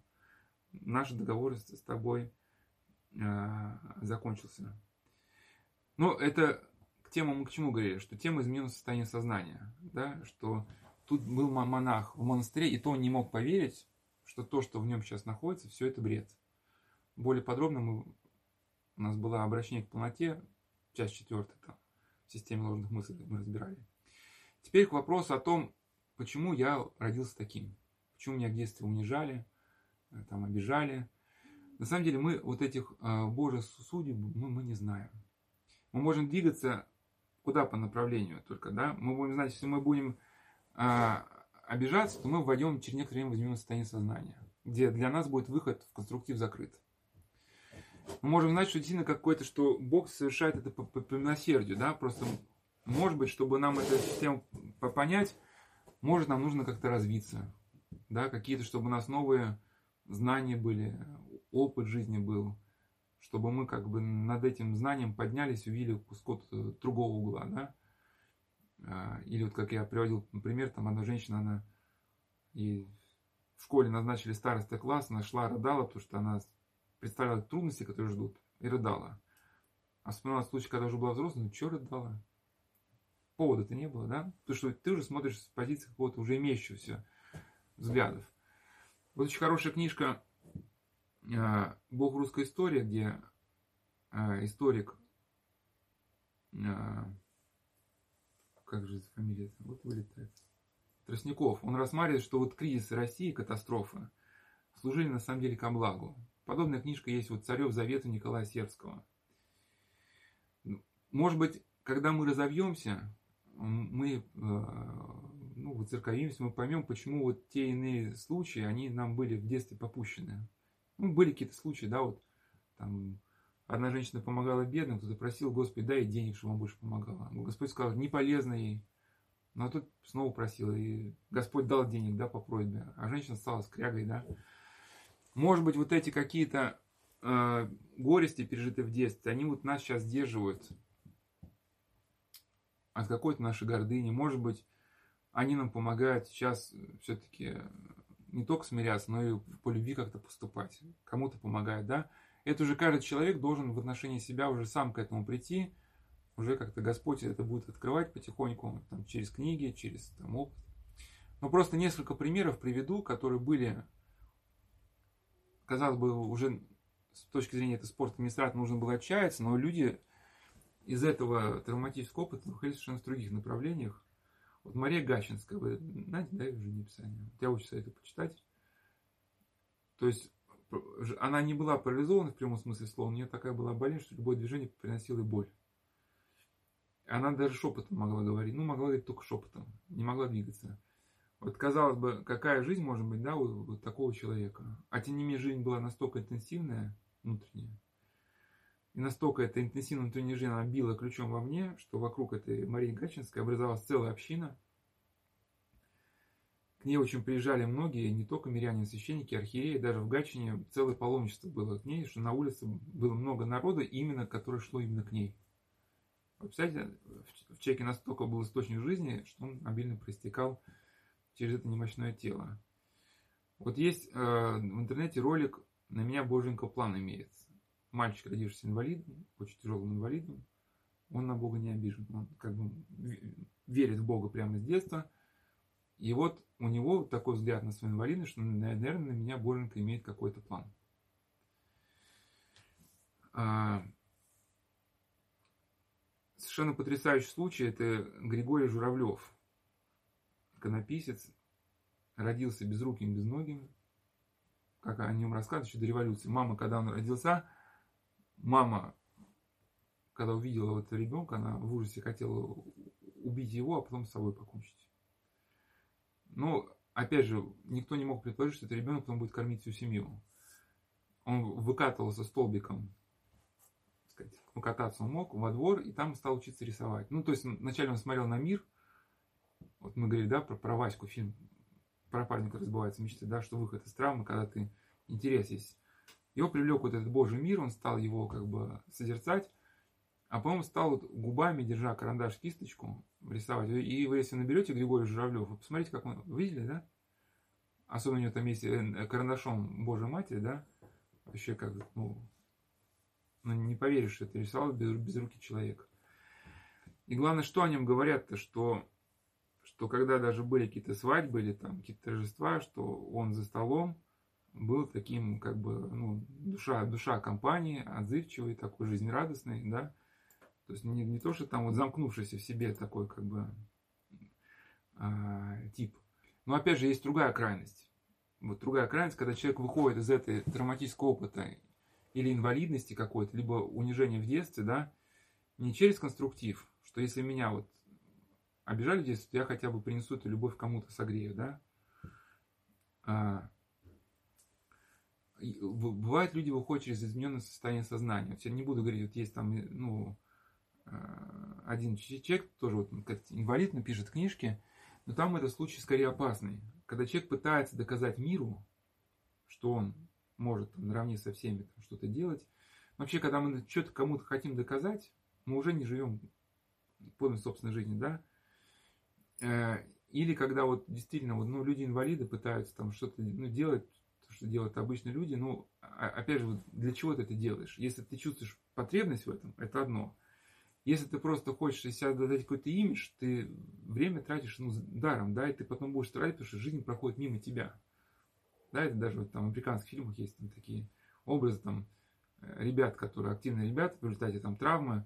Наш договор с тобой э, закончился. Но это к тему мы к чему говорили, что тема измененного состояния сознания, да? Что тут был монах в монастыре, и то он не мог поверить, что то, что в нем сейчас находится, все это бред. Более подробно мы, у нас было обращение к полноте, часть четвертая, там, в системе ложных мыслей мы разбирали. Теперь к вопросу о том, почему я родился таким. Почему меня в детстве унижали, э, там, обижали. На самом деле мы вот этих э, Божьих судеб мы, мы не знаем. Мы можем двигаться куда по направлению только, да? Мы будем знать, если мы будем э, обижаться, то мы вводим через некоторое время возьмем состояние сознания, где для нас будет выход в конструктив закрыт. Мы можем знать, что действительно какое-то, что Бог совершает это по, по, по милосердию, да, просто может быть, чтобы нам эту систему понять, может нам нужно как-то развиться, да, какие-то, чтобы у нас новые знания были, опыт жизни был, чтобы мы как бы над этим знанием поднялись, увидели кусок другого угла, да. А, или вот как я приводил пример, там одна женщина, она ей в школе назначили староста класс, она шла, рыдала, потому что она представляла трудности, которые ждут, и рыдала. А вспоминала случай, когда уже была взрослая, ну что рыдала? Повода-то не было, да? Потому что ты уже смотришь с позиции какого-то уже имеющегося взглядов. Вот очень хорошая книжка а, «Бог русской истории», где а, историк, как же фамилия, вот вылетает, Тростников, он рассматривает, что вот кризис России, катастрофы, служили на самом деле ко благу. Подобная книжка есть вот «Царев Завета» Николая Сербского. Может быть, когда мы разовьемся, мы э, ну, выцерковимся, мы поймем, почему вот те иные случаи, они нам были в детстве попущены. Ну, были какие-то случаи, да, вот там одна женщина помогала бедным, кто-то просил, Господи, дай денег, чтобы он больше помогала. Господь сказал, не полезно ей. Но тут снова просила, и Господь дал денег, да, по просьбе. А женщина стала скрягой, да. Может быть, вот эти какие-то э, горести, пережитые в детстве, они вот нас сейчас сдерживают от какой-то нашей гордыни. Может быть, они нам помогают сейчас все-таки не только смиряться, но и по любви как-то поступать. Кому-то помогает, да? Это уже каждый человек должен в отношении себя уже сам к этому прийти. Уже как-то Господь это будет открывать потихоньку, там, через книги, через там, опыт. Но просто несколько примеров приведу, которые были казалось бы, уже с точки зрения этого спорта администратора нужно было отчаяться, но люди из этого травматического опыта находились совершенно в других направлениях. Вот Мария Гачинская, вы знаете, да, ее жизнеописание? Я очень советую почитать. То есть она не была парализована в прямом смысле слова, у нее такая была болезнь, что любое движение приносило ей боль. Она даже шепотом могла говорить, ну, могла говорить только шепотом, не могла двигаться. Вот казалось бы, какая жизнь может быть, да, у, у такого человека. А тем не менее жизнь была настолько интенсивная, внутренняя, и настолько эта интенсивная внутренняя жизнь, она била ключом вовне, что вокруг этой Марии Гачинской образовалась целая община. К ней очень приезжали многие, не только миряне, священники, архиереи, даже в Гатчине целое паломничество было к ней, что на улице было много народа, именно которое шло именно к ней. Вы представляете, в человеке настолько был источник жизни, что он обильно проистекал через это немощное тело. Вот есть э, в интернете ролик «На меня боженька план имеется». Мальчик, родившийся инвалидом, очень тяжелым инвалидом, он на Бога не обижен. Он как бы верит в Бога прямо с детства. И вот у него такой взгляд на свою инвалидность, что, наверное, на меня боженька имеет какой-то план. А, совершенно потрясающий случай – это Григорий Журавлев – иконописец, родился безруким, безногим, как о нем рассказывают еще до революции. Мама, когда он родился, мама, когда увидела этого ребенка, она в ужасе хотела убить его, а потом с собой покончить. Но, опять же, никто не мог предположить, что этот ребенок потом будет кормить всю семью. Он выкатывался столбиком, сказать, кататься он мог во двор, и там стал учиться рисовать. Ну, то есть, вначале он смотрел на мир, вот мы говорили, да, про, про Ваську, фильм про парня, который сбывается мечты, да, что выход из травмы, когда ты интерес есть. Его привлек вот этот Божий мир, он стал его как бы созерцать, а потом стал вот губами, держа карандаш, кисточку, рисовать. И вы, если наберете Григория Журавлев, вы посмотрите, как он, видели, да? Особенно у него там есть э, карандашом Божьей Матери, да? Вообще как, ну, ну не поверишь, что это рисовал без, без руки человек. И главное, что о нем говорят-то, что что когда даже были какие-то свадьбы или там какие-то торжества, что он за столом был таким, как бы, ну, душа, душа компании, отзывчивый, такой жизнерадостный, да. То есть не, не то, что там вот замкнувшийся в себе такой, как бы, а, тип. Но опять же, есть другая крайность. Вот другая крайность, когда человек выходит из этой травматического опыта или инвалидности какой-то, либо унижения в детстве, да, не через конструктив, что если меня вот обижали в детстве, я хотя бы принесу эту любовь кому-то, согрею, да. А, бывает, люди выходят через измененное состояние сознания. Вот я не буду говорить, вот есть там, ну, один человек, тоже вот как инвалид, напишет книжки, но там этот случай скорее опасный. Когда человек пытается доказать миру, что он может там, наравне со всеми что-то делать. Вообще, когда мы что-то кому-то хотим доказать, мы уже не живем полной собственной жизнью, да. Э, или когда вот действительно вот, ну, люди-инвалиды пытаются там что-то ну, делать, то, что делают обычные люди, ну, а, опять же, вот для чего ты это делаешь? Если ты чувствуешь потребность в этом, это одно. Если ты просто хочешь себя дать какой-то имидж, ты время тратишь ну, даром, да, и ты потом будешь страдать, потому что жизнь проходит мимо тебя. Да, это даже вот там в американских фильмах есть там такие образы, там, э, ребят, которые активные ребята, в результате там травмы,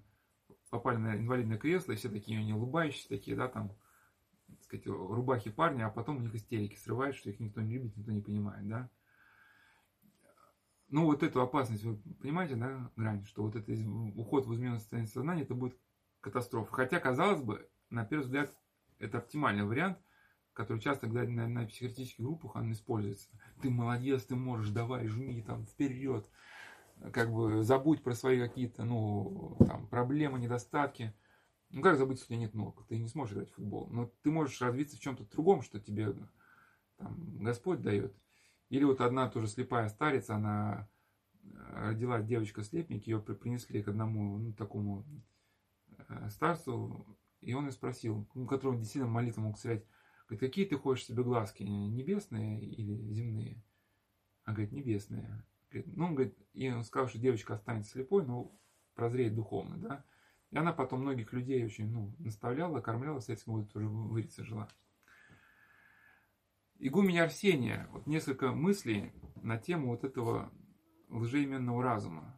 попали на инвалидное кресло, и все такие они улыбающиеся, такие, да, там, так сказать, рубахи парня, а потом у них истерики срывают, что их никто не любит, никто не понимает, да. Ну, вот эту опасность, вы понимаете, да, грань, что вот это уход в измененное состояние сознания, это будет катастрофа. Хотя, казалось бы, на первый взгляд, это оптимальный вариант, который часто, глядя на, на психотерапевтических группах, он используется. Ты молодец, ты можешь, давай, жми там вперед, как бы забудь про свои какие-то, ну, там, проблемы, недостатки – ну как забыть, если у тебя нет ног? Ты не сможешь играть в футбол. Но ты можешь развиться в чем-то другом, что тебе там, Господь дает. Или вот одна тоже слепая старица, она э, родила девочка-слепник, ее принесли к одному ну, такому э, старцу, и он ее спросил, у которого действительно молитва мог сказать, говорит, какие ты хочешь себе глазки, небесные или земные? А говорит, небесные. Говорит, ну, он говорит, и он сказал, что девочка останется слепой, но прозреет духовно, да. И она потом многих людей очень ну, наставляла, кормляла, с этим вот тоже в Ирице жила. Игуменя Арсения, вот несколько мыслей на тему вот этого лжеименного разума.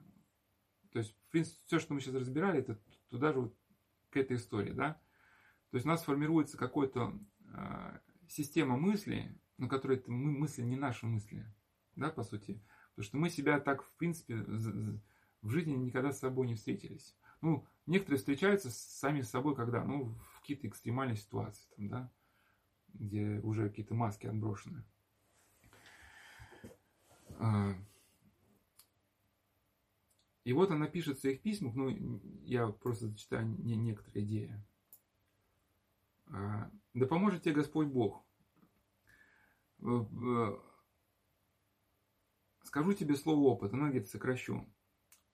То есть, в принципе, все, что мы сейчас разбирали, это туда же вот к этой истории, да. То есть у нас формируется какая-то э, система мыслей, на которой это мы мысли не наши мысли, да, по сути. Потому что мы себя так, в принципе, в жизни никогда с собой не встретились. Ну, некоторые встречаются сами с собой, когда, ну, в какие-то экстремальные ситуации, там, да, где уже какие-то маски отброшены. А, и вот она пишет в своих письмах, ну, я просто зачитаю не некоторые идеи. А, да поможет тебе Господь Бог. Скажу тебе слово опыта, но где-то сокращу.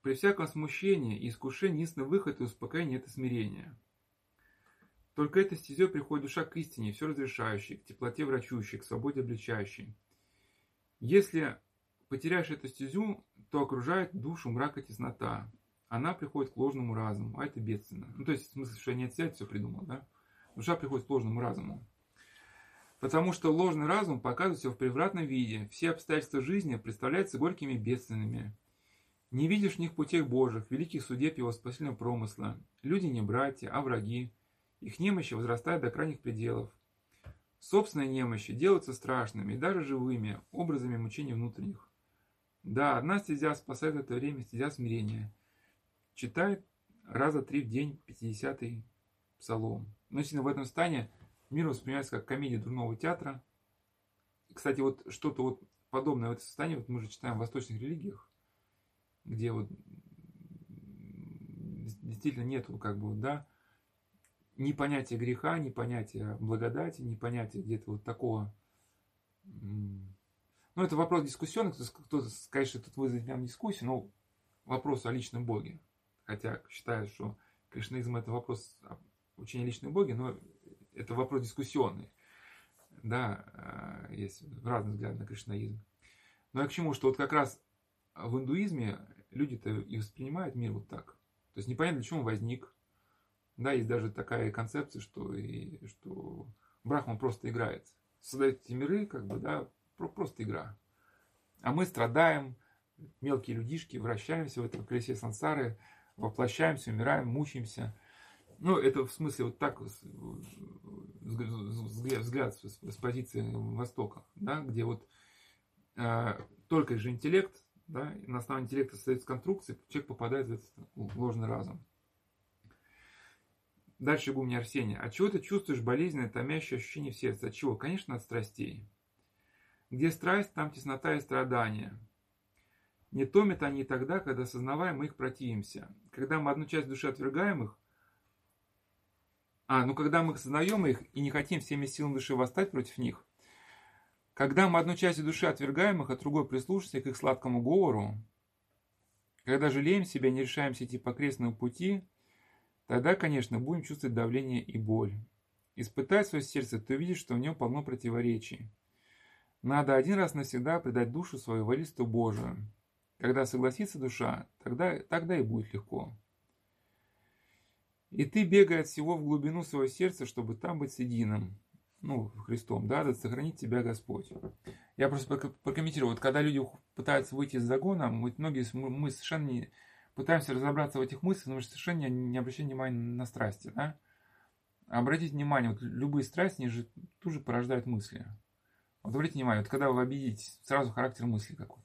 При всяком смущении и искушении единственный выход и успокоение – это смирение. Только этой стезей приходит душа к истине, все разрешающей, к теплоте врачующей, к свободе обличающей. Если потеряешь эту стезю, то окружает душу мрак и теснота. Она приходит к ложному разуму, а это бедственно. Ну, то есть, в смысле, что я не от себя все придумал, да? Душа приходит к ложному разуму. Потому что ложный разум показывает все в превратном виде. Все обстоятельства жизни представляются горькими бедственными. Не видишь в них путей Божьих, великих судеб его спасительного промысла. Люди не братья, а враги. Их немощи возрастают до крайних пределов. Собственные немощи делаются страшными и даже живыми образами мучений внутренних. Да, одна стезя спасает это время, стезя смирения. Читает раза три в день 50-й псалом. Но если в этом стане мир воспринимается как комедия дурного театра. Кстати, вот что-то вот подобное в этом состоянии, вот мы же читаем в восточных религиях, где вот действительно нету как бы, да, ни понятия греха, ни понятия благодати, ни понятия где-то вот такого. Ну, это вопрос дискуссионный, кто-то, конечно, тут вызовет прям дискуссию, но вопрос о личном Боге. Хотя считаю, что кришнаизм это вопрос учения о личном Боге, но это вопрос дискуссионный. Да, а, есть разные взгляды на кришнаизм. Но я к чему, что вот как раз в индуизме люди-то и воспринимают мир вот так. То есть непонятно, для чего он возник. Да, есть даже такая концепция, что, и, что Брахма просто играет. Создает эти миры, как бы, да, просто игра. А мы страдаем, мелкие людишки, вращаемся в этом колесе сансары, воплощаемся, умираем, мучаемся. Ну, это в смысле вот так взгляд, взгляд с позиции Востока, да, где вот э, только же интеллект, да, на основании интеллекта создается конструкция, человек попадает в этот ложный разум. Дальше гумни Арсения. От чего ты чувствуешь болезненное, томящее ощущение в сердце? От чего? Конечно, от страстей. Где страсть, там теснота и страдания. Не томят они и тогда, когда осознаваем, мы их противимся. Когда мы одну часть души отвергаем их, а, ну когда мы осознаем их и не хотим всеми силами души восстать против них, когда мы одну часть души отвергаем их, а другой прислушаемся к их сладкому говору, когда жалеем себя, не решаемся идти по крестному пути, тогда, конечно, будем чувствовать давление и боль. Испытай свое сердце, ты увидишь, что в нем полно противоречий. Надо один раз навсегда предать душу свою волисту Божию. Когда согласится душа, тогда, тогда и будет легко. И ты бегай от всего в глубину своего сердца, чтобы там быть с единым ну, Христом, да, да сохранит тебя Господь. Я просто прокомментирую, вот когда люди пытаются выйти из загона, многие мы совершенно не пытаемся разобраться в этих мыслях, но мы совершенно не, не обращаем внимания на страсти, да. Обратите внимание, вот любые страсти, они же тоже порождают мысли. Вот обратите внимание, вот когда вы обидитесь, сразу характер мысли какой.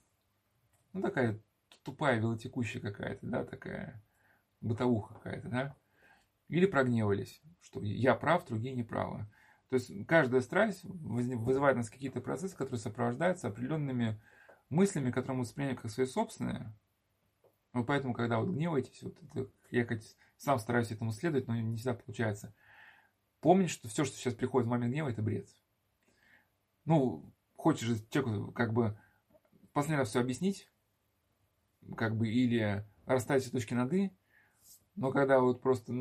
Ну, такая тупая, велотекущая какая-то, да, такая бытовуха какая-то, да. Или прогневались, что я прав, другие неправы. То есть каждая страсть вызывает у нас какие-то процессы, которые сопровождаются определенными мыслями, которые мы воспринимаем как свои собственные. Вот поэтому, когда вот гневаетесь, вот это, я хоть сам стараюсь этому следовать, но не всегда получается. Помнить, что все, что сейчас приходит в момент гнева, это бред. Ну, хочешь же человеку как бы последний раз все объяснить, как бы, или расставить все точки над «и», но когда вот просто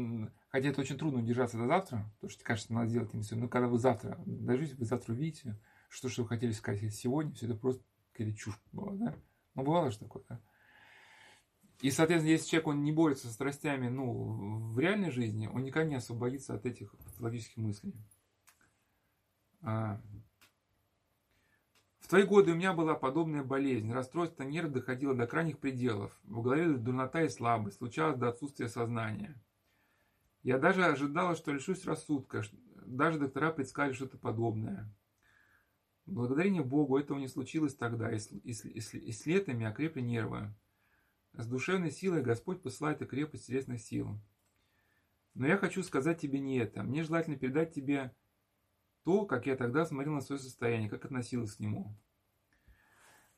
Хотя это очень трудно удержаться до завтра, потому что кажется, надо сделать им все. Но когда вы завтра дождетесь, вы завтра увидите, что, что вы хотели сказать сегодня, все это просто какая-то чушь была, да? Ну, бывало же такое, да? И, соответственно, если человек он не борется со страстями ну, в реальной жизни, он никогда не освободится от этих патологических мыслей. А... В твои годы у меня была подобная болезнь. Расстройство нервов доходило до крайних пределов. В голове дурнота и слабость. Случалось до отсутствия сознания. Я даже ожидала, что лишусь рассудка. Даже доктора предсказали что-то подобное. Благодарение Богу этого не случилось тогда, и с, и, с, и с летами окрепли нервы. С душевной силой Господь посылает и крепость телесных сил. Но я хочу сказать тебе не это. Мне желательно передать тебе то, как я тогда смотрел на свое состояние, как относилась к нему.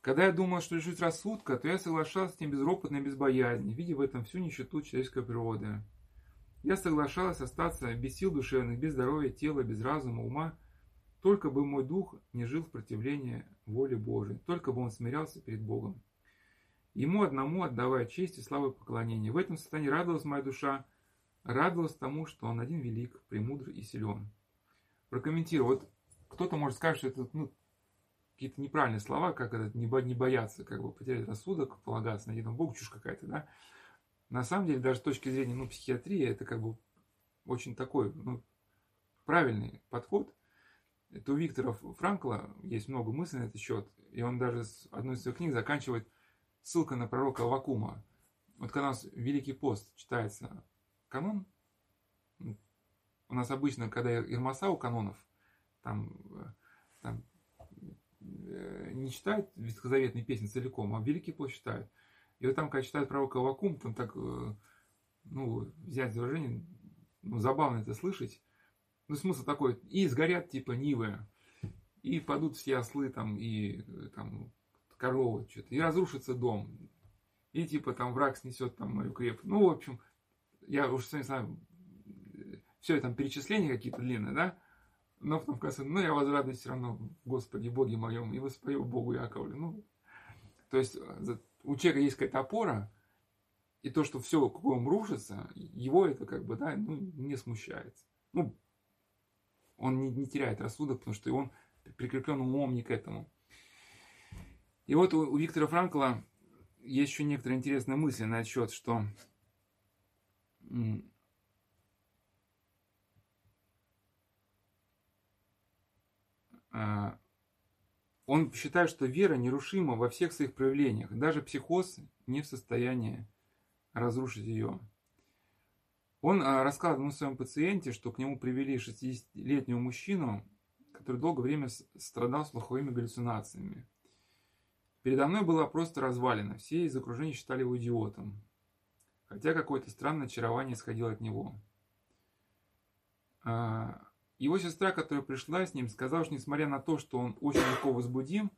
Когда я думал, что лишусь рассудка, то я соглашался с ним безропотно и без боязни, видя в этом всю нищету человеческой природы. Я соглашалась остаться без сил душевных, без здоровья тела, без разума, ума, только бы мой дух не жил в противлении воле Божией, только бы он смирялся перед Богом. Ему одному отдавая честь и славу и поклонение. В этом состоянии радовалась моя душа, радовалась тому, что он один велик, премудр и силен. Прокомментирую. Вот кто-то может сказать, что это ну, какие-то неправильные слова, как это не, бояться, как бы потерять рассудок, полагаться на единого Бога, чушь какая-то, да. На самом деле, даже с точки зрения ну, психиатрии, это как бы очень такой ну, правильный подход. Это у Виктора Франкла есть много мыслей на этот счет, и он даже с одной из своих книг заканчивает ссылкой на пророка Вакума. Вот когда у нас Великий пост читается канон, у нас обычно, когда Ирмаса у канонов, там, там не читают ветхозаветные песни целиком, а Великий пост читают. И вот там, когда читают пророка Авакум, там так, ну, взять выражение, ну, забавно это слышать. Ну, смысл такой, и сгорят, типа, Нивы, и падут все ослы там, и там коровы, что-то, и разрушится дом. И типа там враг снесет там мою крепость. Ну, в общем, я уж не знаю, все там перечисления какие-то длинные, да? Но в том конце, ну, я возрадуюсь все равно, Господи, Боге моем, и воспою Богу Яковлю. Ну, то есть у человека есть какая-то опора, и то, что все кругом рушится, его это как бы, да, ну, не смущает. Ну, он не, не теряет рассудок, потому что он прикреплен умом не к этому. И вот у, у Виктора Франкла есть еще некоторые интересные мысли на счет, что а, он считает, что вера нерушима во всех своих проявлениях. Даже психоз не в состоянии разрушить ее. Он а, рассказывал о своем пациенте, что к нему привели 60-летнего мужчину, который долгое время страдал слуховыми галлюцинациями. Передо мной была просто развалина, все из окружения считали его идиотом, хотя какое-то странное очарование исходило от него. А, его сестра, которая пришла с ним, сказала, что несмотря на то, что он очень легко возбудим,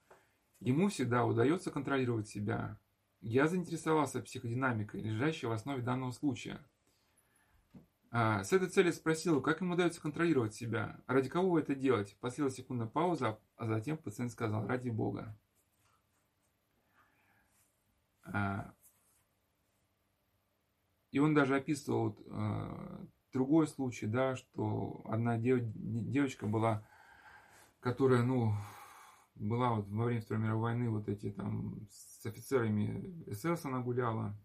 ему всегда удается контролировать себя. Я заинтересовался психодинамикой, лежащей в основе данного случая. А, с этой целью спросил, как ему удается контролировать себя, ради кого вы это делать. Последовала секундная пауза, а затем пациент сказал, ради Бога. А, и он даже описывал вот, э, другой случай, да, что одна дев, девочка была, которая, ну, была вот во время Второй мировой войны, вот эти там с офицерами СС она гуляла,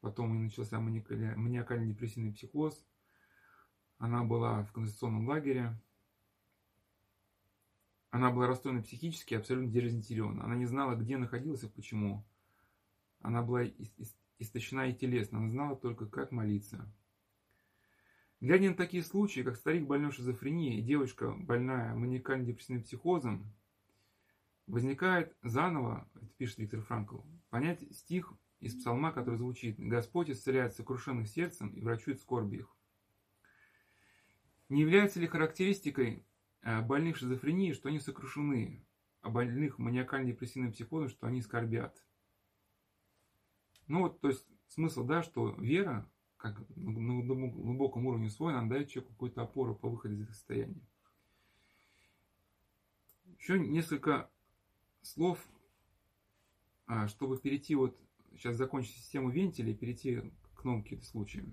потом нее начался маниакально-депрессивный психоз, она была в концентрационном лагере, она была расстроена психически, абсолютно дезориентирована. Она не знала, где находилась и почему. Она была истощена и телесно, она знала только, как молиться. Глядя на такие случаи, как старик больной шизофренией и девочка больная маниакально-депрессивным психозом, возникает заново, пишет Виктор Франкл, понять стих из псалма, который звучит «Господь исцеляет сокрушенных сердцем и врачует скорби их». Не является ли характеристикой э, больных шизофрении, что они сокрушены, а больных маниакально-депрессивным психозом, что они скорбят? Ну вот, то есть смысл, да, что вера, как на глубоком уровне усвоена, она дает человеку какую-то опору по выходу из этого состояния. Еще несколько слов, а, чтобы перейти вот, сейчас закончить систему вентилей, перейти к новым каким-то случаям.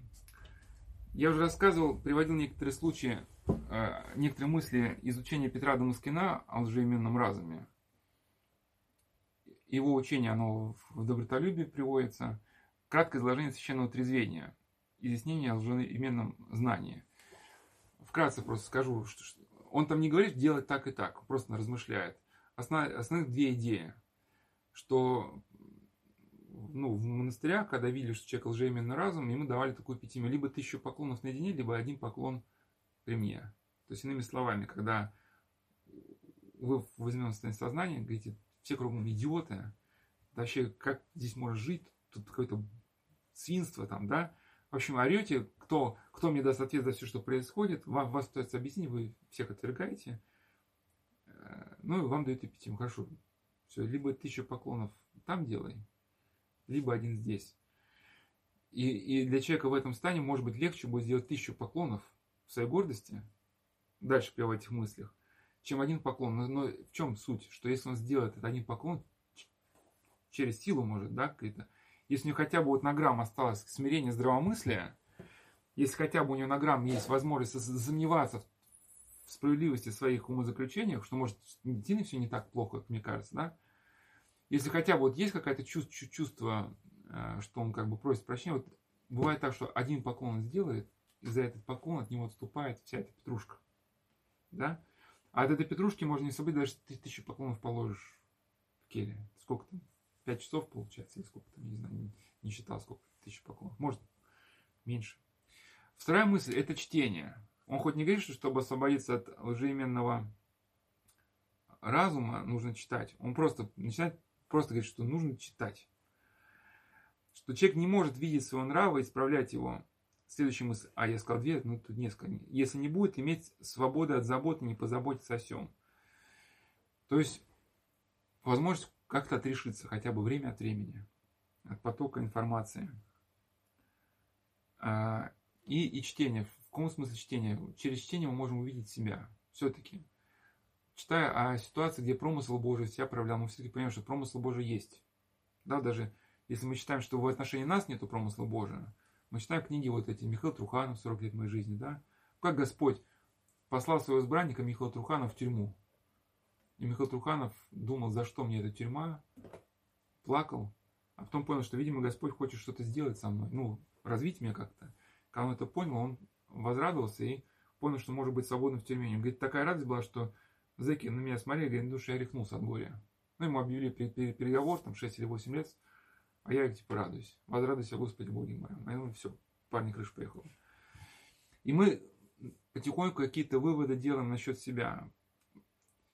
Я уже рассказывал, приводил некоторые случаи, а, некоторые мысли изучения Петра Дамаскина о лжеименном разуме его учение, оно в добротолюбии приводится. Краткое изложение священного трезвения, изъяснение о лжеименном знании. Вкратце просто скажу, что он там не говорит делать так и так, просто размышляет. Основ, две идеи, что ну, в монастырях, когда видели, что человек лжеименный разум, ему давали такую пятимя, либо тысячу поклонов наедине, либо один поклон при мне. То есть, иными словами, когда вы возьмем сознание, говорите, все кругом идиоты. Вообще, как здесь можно жить? Тут какое-то свинство там, да? В общем, орете, кто, кто мне даст ответ за все, что происходит, вам, вас пытаются объяснить, вы всех отвергаете. Э, ну, и вам дают эпитем. Хорошо, все, либо тысячу поклонов там делай, либо один здесь. И, и для человека в этом стане, может быть, легче будет сделать тысячу поклонов в своей гордости, дальше при этих мыслях, чем один поклон. Но, но в чем суть? Что если он сделает этот один поклон, через силу может, да, какая-то, если у него хотя бы вот на грамм осталось смирение здравомыслия, если хотя бы у него на грамм есть возможность сомневаться в справедливости своих умозаключениях, что может действительно все не так плохо, как мне кажется, да, если хотя бы вот есть какое-то чувство, чувство, э, что он как бы просит прощения, вот бывает так, что один поклон он сделает, и за этот поклон от него отступает вся эта петрушка, да, а от этой петрушки можно не собой даже тысячу поклонов положишь в келе. Сколько там? Пять часов получается, или сколько там, не знаю, не, не считал, сколько тысяч поклонов. Может, меньше. Вторая мысль – это чтение. Он хоть не говорит, что чтобы освободиться от лжеименного разума, нужно читать. Он просто начинает просто говорить, что нужно читать. Что человек не может видеть своего нрава и исправлять его. Следующий мысль, а я сказал две, ну тут несколько. Если не будет иметь свободы от заботы, не позаботиться о всем. То есть, возможность как-то отрешиться, хотя бы время от времени, от потока информации. А, и, и чтение. В каком смысле чтения? Через чтение мы можем увидеть себя. Все-таки. Читая о ситуации, где промысл Божий себя проявлял, мы все-таки понимаем, что промысл Божий есть. Да, даже если мы считаем, что в отношении нас нету промысла Божия, мы читаем книги вот эти, Михаил Труханов, 40 лет моей жизни, да, как Господь послал своего избранника Михаила Труханова в тюрьму. И Михаил Труханов думал, за что мне эта тюрьма, плакал, а потом понял, что, видимо, Господь хочет что-то сделать со мной, ну, развить меня как-то. Когда он это понял, он возрадовался и понял, что может быть свободным в тюрьме. Он говорит, такая радость была, что зэки на меня смотрели, говорят, ну, что я рехнулся от горя. Ну, ему объявили переговор, там, 6 или 8 лет, а я, типа, радуюсь. Возрадуйся, Господи, Боги моем. А ну, все, парни крыша поехала. И мы потихоньку какие-то выводы делаем насчет себя.